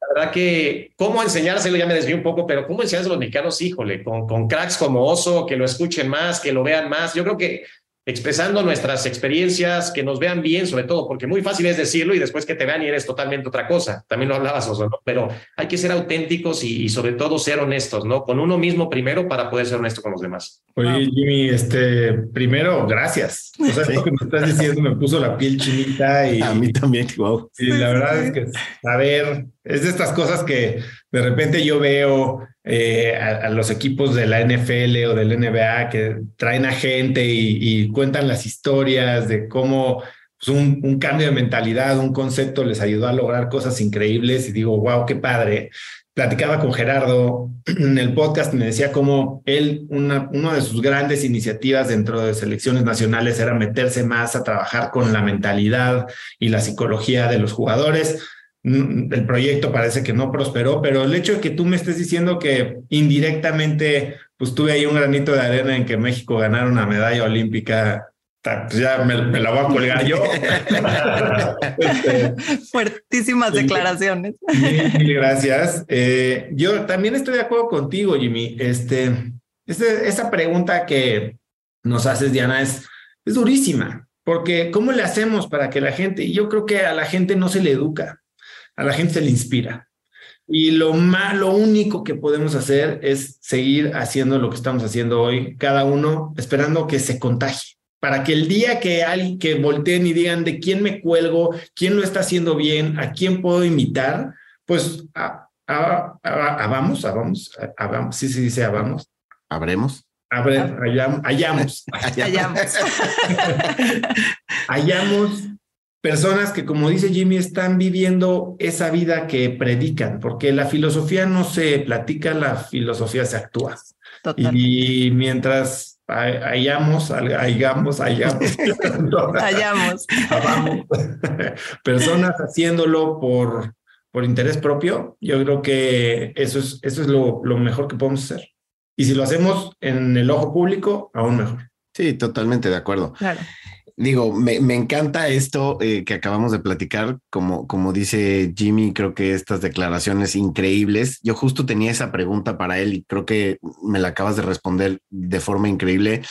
la verdad que cómo enseñárselo, ya me desvié un poco, pero cómo enseñárselo a los mexicanos, híjole, con, con cracks como Oso, que lo escuchen más, que lo vean más. Yo creo que expresando nuestras experiencias, que nos vean bien, sobre todo, porque muy fácil es decirlo y después que te vean y eres totalmente otra cosa. También lo hablabas, Oso, ¿no? Pero hay que ser auténticos y, sobre todo ser honestos, ¿no? Con uno mismo primero para poder ser honesto con los demás. Oye, Jimmy, este, primero, gracias. O sea, lo que me estás diciendo me puso la piel chinita y... A mí también, wow. Y la verdad es que, a ver, es de estas cosas que de repente yo veo eh, a, los equipos de la NFL o del NBA que traen a gente y, cuentan las historias de cómo pues, un, cambio de mentalidad, un concepto les ayudó a lograr cosas increíbles y digo, wow, qué padre. Platicaba con Gerardo en el podcast, me decía cómo él, una, una de sus grandes iniciativas dentro de selecciones nacionales era meterse más a trabajar con la mentalidad y la psicología de los jugadores el proyecto parece que no prosperó, pero el hecho de que tú me estés diciendo que indirectamente, pues tuve ahí un granito de arena en que México ganara una medalla olímpica, pues ya me, la voy a colgar yo. [laughs] Este, Fuertísimas declaraciones. Mil, [laughs] gracias. Eh, yo también estoy de acuerdo contigo, Jimmy. Este, este, esa pregunta que nos haces, Diana, es, es durísima, porque ¿cómo le hacemos para que la gente, yo creo que a la gente no se le educa a la gente se le inspira. Y lo más, lo único que podemos hacer es seguir haciendo lo que estamos haciendo hoy, cada uno esperando que se contagie, para que el día que alguien que volteen y digan de quién me cuelgo, quién lo está haciendo bien, a quién puedo imitar, pues a, a, a, vamos, a vamos, a, vamos, sí se dice a vamos. Abremos. Abre, [laughs] hallamos. Hallamos. [laughs] hallamos personas que, como dice Jimmy, están viviendo esa vida que predican, porque la filosofía no se platica, la filosofía se actúa. Y mientras hayamos, hayamos, [laughs] hayamos, hayamos. [laughs] personas haciéndolo por, por interés propio, yo creo que eso es, eso es lo, lo mejor que podemos hacer. Y si lo hacemos en el ojo público, aún mejor. Sí, totalmente de acuerdo. Claro. Digo, me, encanta esto eh, que acabamos de platicar, como, como dice Jimmy, creo que estas declaraciones increíbles. Yo justo tenía esa pregunta para él y creo que me la acabas de responder de forma increíble,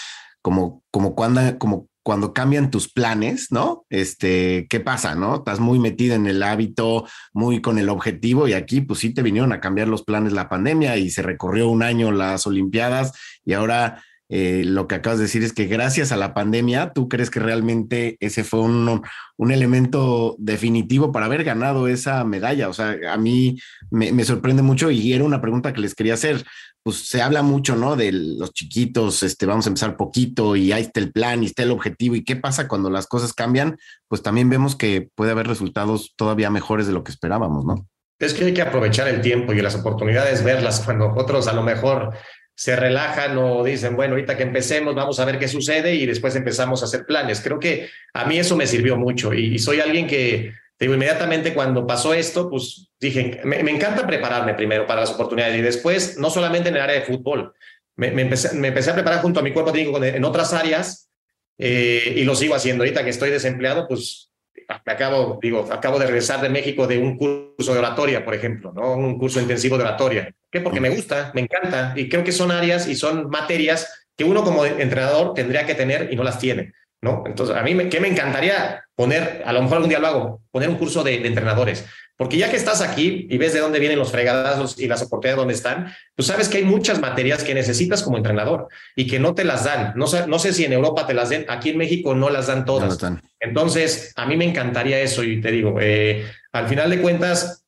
como, como cuando, como cuando cambian tus planes, ¿no? Este, ¿qué pasa, no? Estás muy metido en el hábito, muy con el objetivo y aquí pues sí te vinieron a cambiar los planes la pandemia y se recorrió un año las Olimpiadas y ahora eh, lo que acabas de decir es que gracias a la pandemia, ¿tú crees que realmente ese fue un, un elemento definitivo para haber ganado esa medalla? O sea, a mí me, me, sorprende mucho y era una pregunta que les quería hacer. Pues se habla mucho, ¿no? De los chiquitos, este, vamos a empezar poquito y ahí está el plan y está el objetivo. ¿Y qué pasa cuando las cosas cambian? Pues también vemos que puede haber resultados todavía mejores de lo que esperábamos, ¿no? Es que hay que aprovechar el tiempo y las oportunidades, verlas cuando otros a lo mejor se relajan o dicen, bueno, ahorita que empecemos, vamos a ver qué sucede y después empezamos a hacer planes. Creo que a mí eso me sirvió mucho y, soy alguien que, digo, inmediatamente cuando pasó esto, pues dije, me, encanta prepararme primero para las oportunidades y después, no solamente en el área de fútbol, me, empecé, me empecé, a preparar junto a mi cuerpo técnico en otras áreas eh, y lo sigo haciendo. Ahorita que estoy desempleado, pues acabo, digo, acabo de regresar de México de un curso de oratoria, por ejemplo, ¿no? Un curso intensivo de oratoria. ¿Qué? Porque me gusta, me encanta y creo que son áreas y son materias que uno como entrenador tendría que tener y no las tiene, ¿no? Entonces, a mí, me, ¿qué me encantaría poner? A lo mejor algún día lo hago, poner un curso de entrenadores. Porque ya que estás aquí y ves de dónde vienen los fregadazos y las oportunidades dónde están, tú sabes que hay muchas materias que necesitas como entrenador y que no te las dan. No sé, no sé si en Europa te las den, aquí en México no las dan todas. Entonces, a mí me encantaría eso y te digo, eh, al final de cuentas,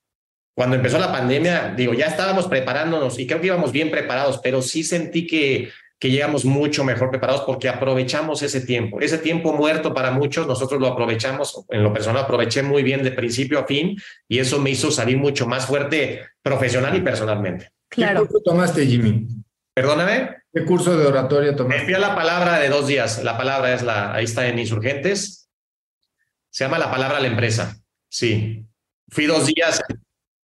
cuando empezó la pandemia, digo, ya estábamos preparándonos y creo que íbamos bien preparados, pero sí sentí que que llegamos mucho mejor preparados porque aprovechamos ese tiempo. Ese tiempo muerto para muchos, nosotros lo aprovechamos, en lo personal aproveché muy bien de principio a fin y eso me hizo salir mucho más fuerte profesional y personalmente. Claro. ¿Qué curso tomaste, Jimmy? Perdóname. ¿Qué curso de oratoria tomaste? Me fui a la palabra de dos días. La palabra es la, ahí está en Insurgentes. Se llama la palabra a la empresa. Sí. Fui dos días.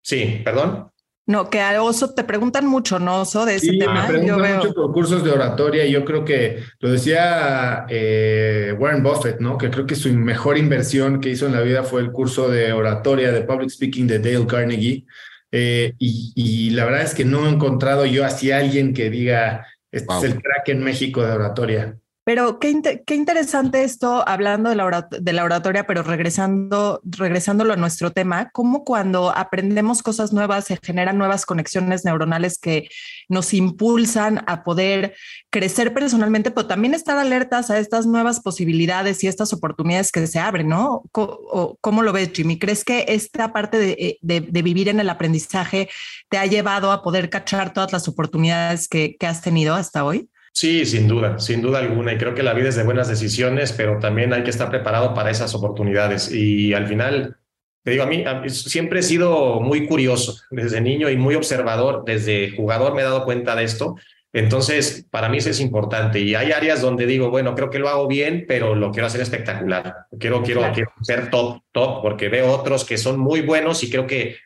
Sí, perdón. No, que a Oso te preguntan mucho, ¿no, Oso, de ese sí, tema? Me preguntan mucho por cursos de oratoria y yo creo que lo decía eh, Warren Buffett, ¿no? Que creo que su mejor inversión que hizo en la vida fue el curso de oratoria de public speaking de Dale Carnegie. Eh, y, la verdad es que no he encontrado yo así alguien que diga, este es el crack en México de oratoria. Pero qué, qué interesante esto, hablando de la, de la, oratoria, pero regresando, regresándolo a nuestro tema, cómo cuando aprendemos cosas nuevas se generan nuevas conexiones neuronales que nos impulsan a poder crecer personalmente, pero también estar alertas a estas nuevas posibilidades y estas oportunidades que se abren, ¿no? ¿Cómo, lo ves, Jimmy? ¿Crees que esta parte de, eh, de, de, vivir en el aprendizaje te ha llevado a poder cachar todas las oportunidades que, que has tenido hasta hoy? Sí, sin duda, sin duda alguna. Y creo que la vida es de buenas decisiones, pero también hay que estar preparado para esas oportunidades. Y al final, te digo, a mí, siempre he sido muy curioso desde niño y muy observador. Desde jugador me he dado cuenta de esto. Entonces, para mí eso es importante. Y hay áreas donde digo, bueno, creo que lo hago bien, pero lo quiero hacer espectacular. Quiero, quiero, quiero ser top, top, porque veo otros que son muy buenos y creo que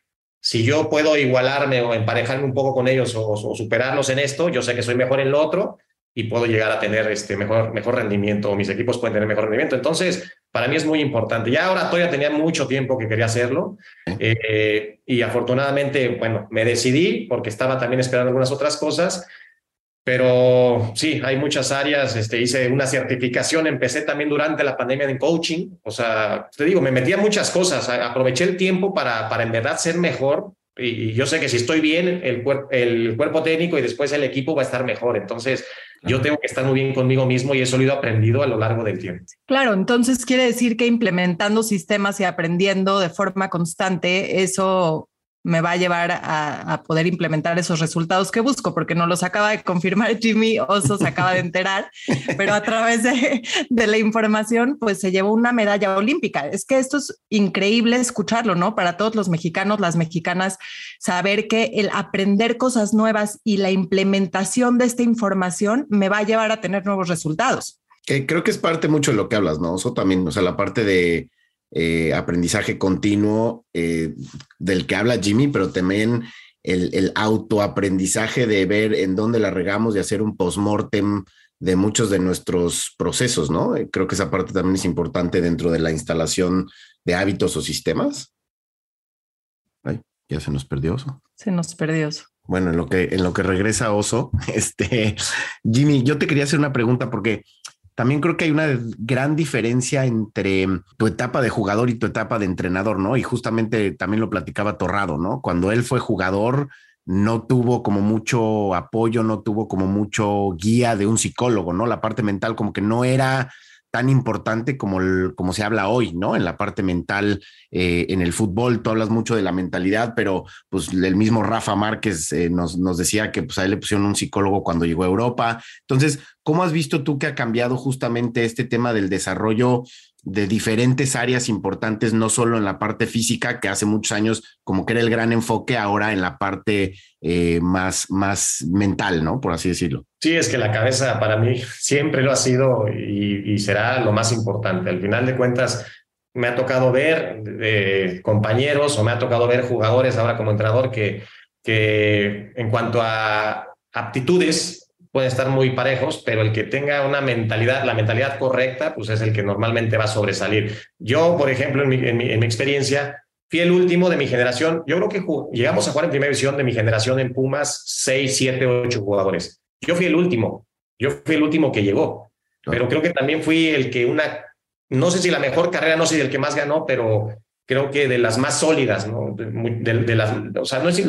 si yo puedo igualarme o emparejarme un poco con ellos o, o superarlos en esto, yo sé que soy mejor en lo otro y puedo llegar a tener este mejor, mejor rendimiento, o mis equipos pueden tener mejor rendimiento. Entonces, para mí es muy importante. Ya ahora todavía tenía mucho tiempo que quería hacerlo eh, y afortunadamente, bueno, me decidí porque estaba también esperando algunas otras cosas, pero sí, hay muchas áreas. Este, hice una certificación, empecé también durante la pandemia en coaching. O sea, te digo, me metí a muchas cosas, aproveché el tiempo para, para en verdad ser mejor y yo sé que si estoy bien, el, el cuerpo técnico y después el equipo va a estar mejor. Entonces, yo tengo que estar muy bien conmigo mismo y eso lo he aprendido a lo largo del tiempo. Claro, entonces quiere decir que implementando sistemas y aprendiendo de forma constante, eso me va a llevar a, poder implementar esos resultados que busco, porque no los acaba de confirmar Jimmy Oso, se acaba de enterar, [laughs] pero a través de, de, la información, pues se llevó una medalla olímpica. Es que esto es increíble escucharlo, ¿no? Para todos los mexicanos, las mexicanas, saber que el aprender cosas nuevas y la implementación de esta información me va a llevar a tener nuevos resultados. creo que es parte mucho de lo que hablas, ¿no? Eso también, o sea, la parte de eh, aprendizaje continuo eh, del que habla Jimmy, pero también el, el, autoaprendizaje de ver en dónde la regamos y hacer un postmortem de muchos de nuestros procesos, ¿no? Creo que esa parte también es importante dentro de la instalación de hábitos o sistemas. Ay, ya se nos perdió Oso. Se nos perdió Oso. Bueno, en lo que, en lo que regresa Oso, [laughs] este, Jimmy, yo te quería hacer una pregunta porque también creo que hay una gran diferencia entre tu etapa de jugador y tu etapa de entrenador, ¿no? Y justamente también lo platicaba Torrado, ¿no? Cuando él fue jugador, no tuvo como mucho apoyo, no tuvo como mucho guía de un psicólogo, ¿no? La parte mental como que no era tan importante como, como se habla hoy, ¿no? En la parte mental, eh, en el fútbol, tú hablas mucho de la mentalidad, pero pues el mismo Rafa Márquez eh, nos, nos, decía que pues a él le pusieron un psicólogo cuando llegó a Europa. Entonces, ¿cómo has visto tú que ha cambiado justamente este tema del desarrollo de diferentes áreas importantes, no solo en la parte física, que hace muchos años como que era el gran enfoque, ahora en la parte eh, más, más mental, ¿no? Por así decirlo. Sí, es que la cabeza para mí siempre lo ha sido y, será lo más importante. Al final de cuentas, me ha tocado ver eh, compañeros o me ha tocado ver jugadores ahora como entrenador que, que en cuanto a aptitudes pueden estar muy parejos, pero el que tenga una mentalidad, la mentalidad correcta, pues es el que normalmente va a sobresalir. Yo, por ejemplo, en mi, en mi, experiencia, fui el último de mi generación. Yo creo que llegamos a jugar en primera división de mi generación en Pumas, seis, siete, ocho jugadores. Yo fui el último. Yo fui el último que llegó. Pero creo que también fui el que una, no sé si la mejor carrera, no sé si el que más ganó, pero creo que de las más sólidas, ¿no? De, las, o sea, no es,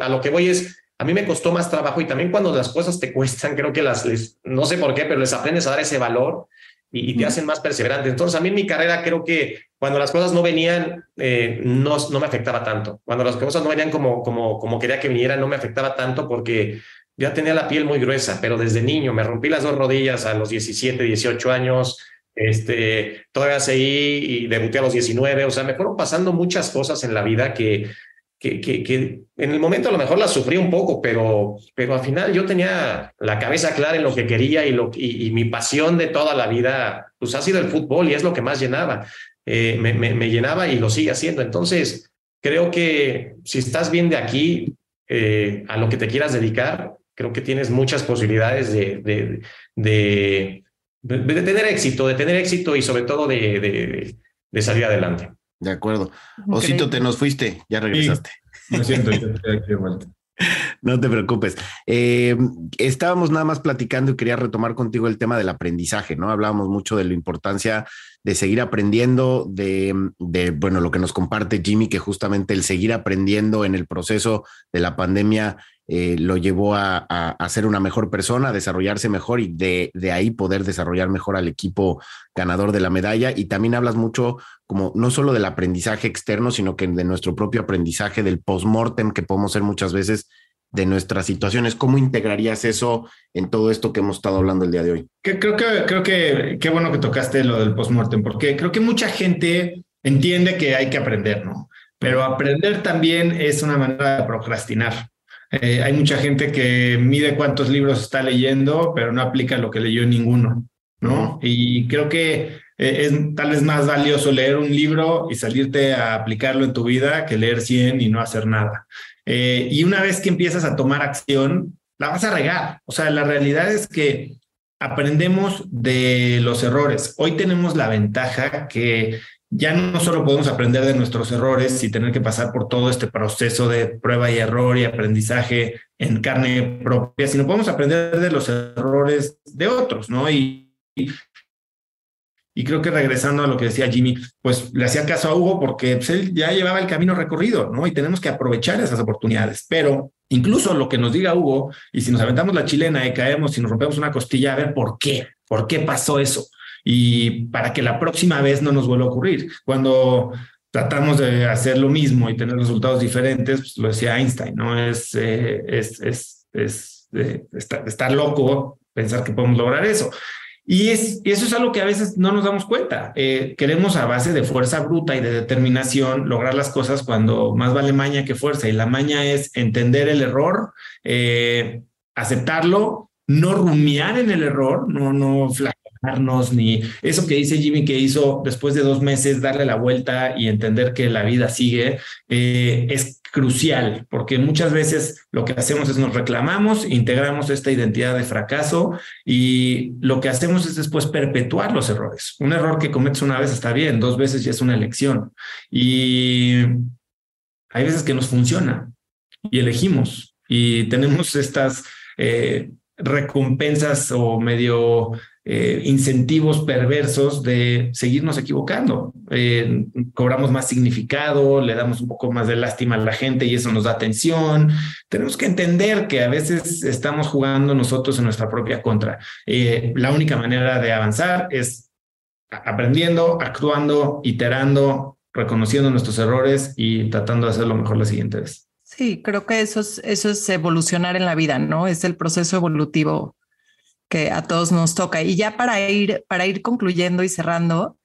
a lo que voy es a mí me costó más trabajo y también cuando las cosas te cuestan, creo que las, les, no sé por qué, pero les aprendes a dar ese valor y, te hacen más perseverante. Entonces, a mí en mi carrera creo que cuando las cosas no venían, eh, no, no me afectaba tanto. Cuando las cosas no venían como, como, como quería que vinieran, no me afectaba tanto porque ya tenía la piel muy gruesa, pero desde niño me rompí las dos rodillas a los 17, 18 años. Este, todavía seguí y debuté a los 19, o sea, me fueron pasando muchas cosas en la vida que, que, que, en el momento a lo mejor la sufrí un poco, pero, pero al final yo tenía la cabeza clara en lo que quería y, lo, y, mi pasión de toda la vida, pues ha sido el fútbol y es lo que más llenaba. Eh, me, me, llenaba y lo sigue haciendo. Entonces, creo que si estás bien de aquí, eh, a lo que te quieras dedicar, creo que tienes muchas posibilidades de, de, de, de, tener éxito, de tener éxito y sobre todo de, de salir adelante. De acuerdo. Osito, te nos fuiste, ya regresaste. lo siento, yo estoy aquí de vuelta. [laughs] No te preocupes. Eh, estábamos nada más platicando y quería retomar contigo el tema del aprendizaje, ¿no? Hablábamos mucho de la importancia de seguir aprendiendo, de, de, bueno, lo que nos comparte Jimmy, que justamente el seguir aprendiendo en el proceso de la pandemia eh, lo llevó a, a, ser una mejor persona, a desarrollarse mejor y de, ahí poder desarrollar mejor al equipo ganador de la medalla. Y también hablas mucho como no solo del aprendizaje externo, sino que de nuestro propio aprendizaje, del post-mortem que podemos ser muchas veces de nuestras situaciones. ¿Cómo integrarías eso en todo esto que hemos estado hablando el día de hoy? Creo que, creo que qué bueno que tocaste lo del post-mortem, porque creo que mucha gente entiende que hay que aprender, ¿no? Pero aprender también es una manera de procrastinar. Eh, hay mucha gente que mide cuántos libros está leyendo, pero no aplica lo que leyó ninguno, ¿no? Y creo que eh, es tal vez más valioso leer un libro y salirte a aplicarlo en tu vida que leer 100 y no hacer nada. Eh, y una vez que empiezas a tomar acción, la vas a regar. O sea, la realidad es que aprendemos de los errores. Hoy tenemos la ventaja que ya no solo podemos aprender de nuestros errores y tener que pasar por todo este proceso de prueba y error y aprendizaje en carne propia, sino podemos aprender de los errores de otros, ¿no? Y, y creo que regresando a lo que decía Jimmy, pues le hacía caso a Hugo porque pues, él ya llevaba el camino recorrido, ¿no? Y tenemos que aprovechar esas oportunidades. Pero incluso lo que nos diga Hugo, y si nos aventamos la chilena y caemos y nos rompemos una costilla, a ver por qué, por qué pasó eso y para que la próxima vez no nos vuelva a ocurrir. Cuando tratamos de hacer lo mismo y tener resultados diferentes, pues lo decía Einstein, ¿no? Es, eh, es, es, es eh, estar, loco pensar que podemos lograr eso. Y, es, eso es algo que a veces no nos damos cuenta. Eh, queremos a base de fuerza bruta y de determinación lograr las cosas cuando más vale maña que fuerza. Y la maña es entender el error, aceptarlo, no rumiar en el error, no, no relajarnos, ni eso que dice Jimmy que hizo después de dos meses, darle la vuelta y entender que la vida sigue, eh, es crucial, porque muchas veces lo que hacemos es nos reclamamos, integramos esta identidad de fracaso y lo que hacemos es después perpetuar los errores. Un error que cometes una vez está bien, dos veces ya es una elección. Y hay veces que nos funciona y elegimos y tenemos estas eh, recompensas o medio eh, incentivos perversos de seguirnos equivocando. Eh, cobramos más significado, le damos un poco más de lástima a la gente y eso nos da atención. Tenemos que entender que a veces estamos jugando nosotros en nuestra propia contra. la única manera de avanzar es aprendiendo, actuando, iterando, reconociendo nuestros errores y tratando de hacerlo mejor la siguiente vez. Sí, creo que eso es, eso es evolucionar en la vida, ¿no? Es el proceso evolutivo que a todos nos toca. Y ya para ir, para ir concluyendo y cerrando,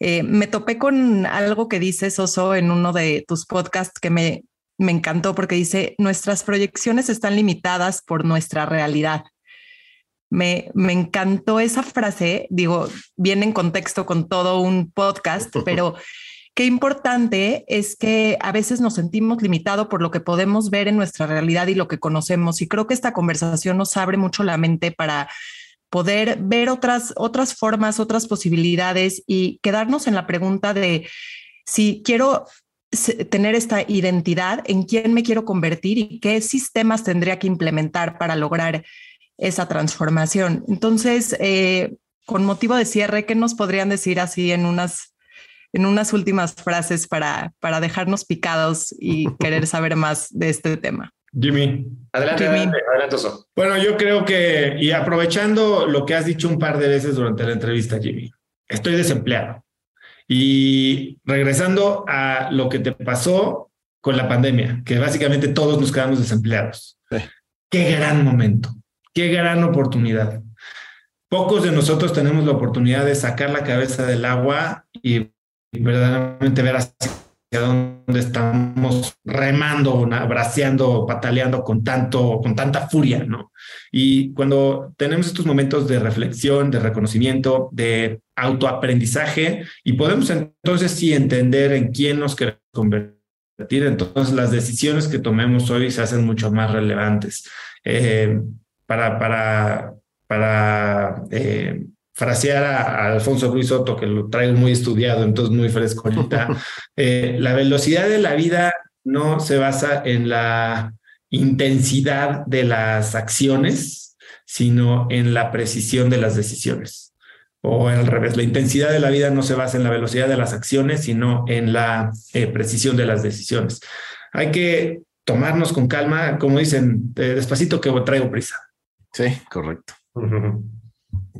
eh, me topé con algo que dices, Oso, en uno de tus podcasts que me, me encantó porque dice, nuestras proyecciones están limitadas por nuestra realidad. Me, me encantó esa frase, digo, viene en contexto con todo un podcast, [laughs] pero Qué importante es que a veces nos sentimos limitados por lo que podemos ver en nuestra realidad y lo que conocemos. Y creo que esta conversación nos abre mucho la mente para poder ver otras, otras formas, otras posibilidades y quedarnos en la pregunta de si quiero tener esta identidad, en quién me quiero convertir y qué sistemas tendría que implementar para lograr esa transformación. Entonces, eh, con motivo de cierre, ¿qué nos podrían decir así en unas en unas últimas frases para, para dejarnos picados y [laughs] querer saber más de este tema. Jimmy. Adelante, adelante, adelante Bueno, yo creo que, y aprovechando lo que has dicho un par de veces durante la entrevista, Jimmy, estoy desempleado. Y regresando a lo que te pasó con la pandemia, que básicamente todos nos quedamos desempleados. Qué gran momento, qué gran oportunidad. Pocos de nosotros tenemos la oportunidad de sacar la cabeza del agua y verdaderamente ver hacia dónde estamos remando, braceando, pataleando con tanto, con tanta furia, ¿no? Y cuando tenemos estos momentos de reflexión, de reconocimiento, de autoaprendizaje, y podemos entonces sí entender en quién nos queremos convertir, entonces las decisiones que tomemos hoy se hacen mucho más relevantes. Eh, para, para, para eh, frasear a, Alfonso Ruiz Soto, que lo traigo muy estudiado, entonces muy fresco ahorita, [laughs] eh, la velocidad de la vida no se basa en la intensidad de las acciones, sino en la precisión de las decisiones. O al revés, la intensidad de la vida no se basa en la velocidad de las acciones, sino en la eh, precisión de las decisiones. Hay que tomarnos con calma, como dicen, eh, despacito que traigo prisa. Sí, correcto.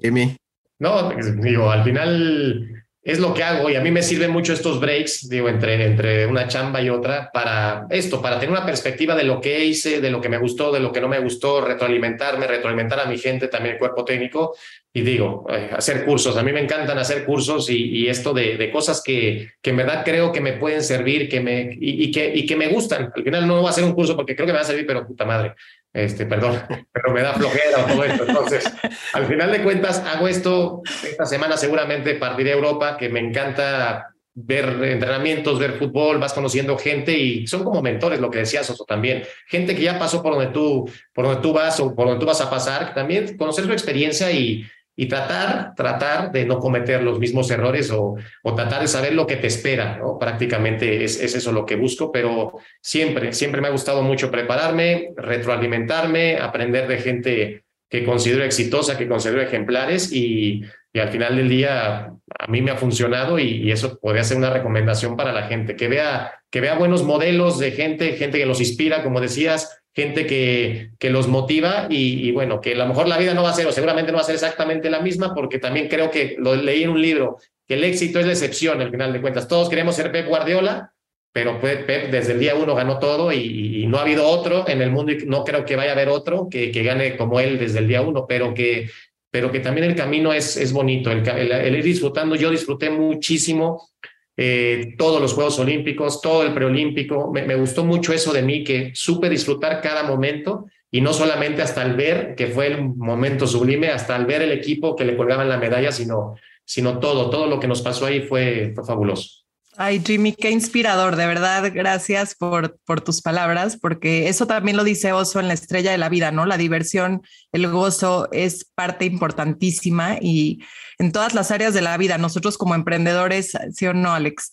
Emi. No, digo, al final es lo que hago y a mí me sirven mucho estos breaks, digo, entre, entre una chamba y otra para esto, para tener una perspectiva de lo que hice, de lo que me gustó, de lo que no me gustó, retroalimentarme, retroalimentar a mi gente, también el cuerpo técnico y digo, eh, hacer cursos. A mí me encantan hacer cursos y, esto de, de, cosas que, que en verdad creo que me pueden servir que me, y, que, y que me gustan. Al final no voy a hacer un curso porque creo que me va a servir, pero puta madre este, perdón, [laughs] pero me da flojera todo esto. Entonces, al final de cuentas, hago esto. Esta semana seguramente partiré a Europa, que me encanta ver entrenamientos, ver fútbol, vas conociendo gente y son como mentores, lo que decías, Oso, también. Gente que ya pasó por donde tú, por donde tú vas o por donde tú vas a pasar, también conocer su experiencia y, y tratar, tratar de no cometer los mismos errores o, o tratar de saber lo que te espera. Prácticamente es, es, eso lo que busco, pero siempre, siempre me ha gustado mucho prepararme, retroalimentarme, aprender de gente que considero exitosa, que considero ejemplares y, y al final del día a mí me ha funcionado y, y, eso podría ser una recomendación para la gente, que vea, que vea buenos modelos de gente, gente que los inspira, como decías, gente que, que los motiva y, bueno, que a lo mejor la vida no va a ser o seguramente no va a ser exactamente la misma porque también creo que lo leí en un libro, que el éxito es la excepción al final de cuentas. Todos queremos ser Pep Guardiola, pero Pep desde el día uno ganó todo y, no ha habido otro en el mundo y no creo que vaya a haber otro que, que gane como él desde el día uno, pero que, pero que también el camino es, es bonito, el, el ir disfrutando. Yo disfruté muchísimo eh, todos los Juegos Olímpicos, todo el preolímpico. Me, gustó mucho eso de mí, que supe disfrutar cada momento y no solamente hasta el ver, que fue el momento sublime, hasta el ver el equipo que le colgaban la medalla, sino, sino todo, todo lo que nos pasó ahí fue fabuloso. Ay, Jimmy, qué inspirador, de verdad, gracias por, por tus palabras, porque eso también lo dice Oso en la estrella de la vida, ¿no? La diversión, el gozo es parte importantísima y en todas las áreas de la vida, nosotros como emprendedores, ¿sí o no, Alex?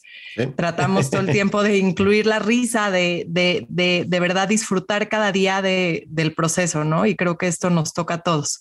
Tratamos todo el [laughs] tiempo de incluir la risa, de, de, de, de verdad disfrutar cada día de, del proceso, ¿no? Y creo que esto nos toca a todos.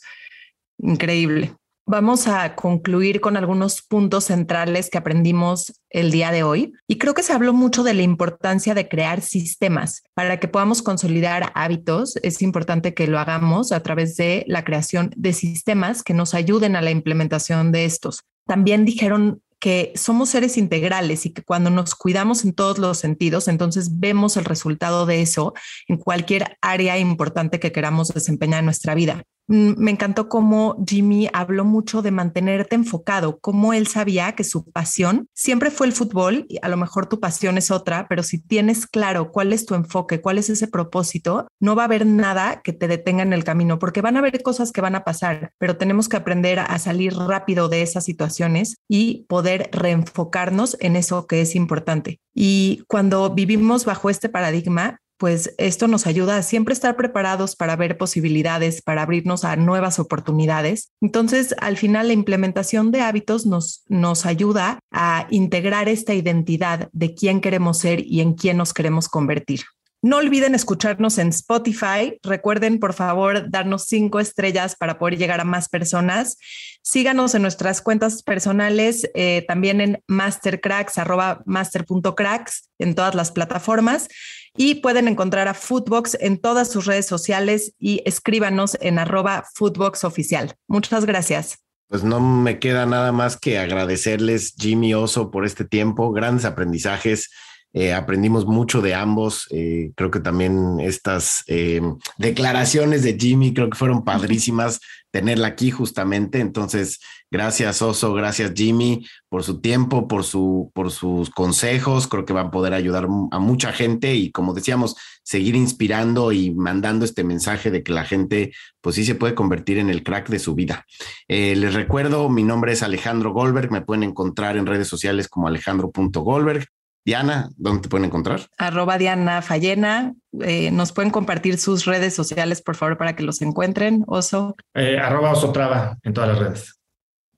Increíble. Vamos a concluir con algunos puntos centrales que aprendimos el día de hoy. Y creo que se habló mucho de la importancia de crear sistemas. Para que podamos consolidar hábitos, es importante que lo hagamos a través de la creación de sistemas que nos ayuden a la implementación de estos. También dijeron que somos seres integrales y que cuando nos cuidamos en todos los sentidos, entonces vemos el resultado de eso en cualquier área importante que queramos desempeñar en nuestra vida. Mm, me encantó cómo Jimmy habló mucho de mantenerte enfocado, cómo él sabía que su pasión siempre fue el fútbol, y a lo mejor tu pasión es otra, pero si tienes claro cuál es tu enfoque, cuál es ese propósito, no va a haber nada que te detenga en el camino, porque van a haber cosas que van a pasar, pero tenemos que aprender a salir rápido de esas situaciones y poder reenfocarnos en eso que es importante. Y cuando vivimos bajo este paradigma, pues esto nos ayuda a siempre estar preparados para ver posibilidades, para abrirnos a nuevas oportunidades. Entonces, al final, la implementación de hábitos nos, nos ayuda a integrar esta identidad de quién queremos ser y en quién nos queremos convertir. No olviden escucharnos en Spotify. Recuerden, por favor, darnos cinco estrellas para poder llegar a más personas. Síganos en nuestras cuentas personales, eh, también en mastercracks, arroba master.cracks, en todas las plataformas. Y pueden encontrar a Foodbox en todas sus redes sociales y escríbanos en arroba Foodbox oficial. Muchas gracias. Pues no me queda nada más que agradecerles, Jimmy Oso, por este tiempo, grandes aprendizajes eh, aprendimos mucho de ambos. Eh, creo que también estas eh, declaraciones de Jimmy creo que fueron padrísimas tenerla aquí justamente. Entonces, gracias Oso, gracias Jimmy por su tiempo, por, su, por sus consejos. Creo que van a poder ayudar a mucha gente y como decíamos, seguir inspirando y mandando este mensaje de que la gente pues sí se puede convertir en el crack de su vida. les recuerdo, mi nombre es Alejandro Goldberg, me pueden encontrar en redes sociales como alejandro.goldberg. Diana, ¿dónde te pueden encontrar? Arroba Diana Fallena. Eh, nos pueden compartir sus redes sociales, por favor, para que los encuentren. Oso. Eh, arroba Oso Traba en todas las redes.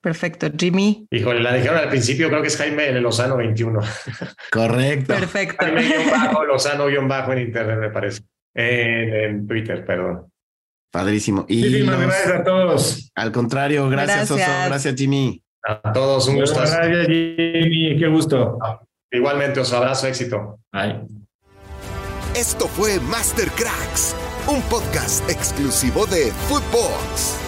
Perfecto. Jimmy. Híjole, la dijeron al principio, creo que es Jaime Lozano 21. Correcto. Perfecto. Jaime bajo, Lozano guion bajo en internet, me parece. En, Twitter, perdón. Padrísimo. Y Muchísimas gracias a todos. Al contrario, gracias, gracias. Oso. Gracias, Jimmy. A todos, un gusto. Gracias, Jimmy. Qué gusto. Igualmente, os abrazo, éxito. Bye. Esto fue Master Cracks, un podcast exclusivo de Footbox.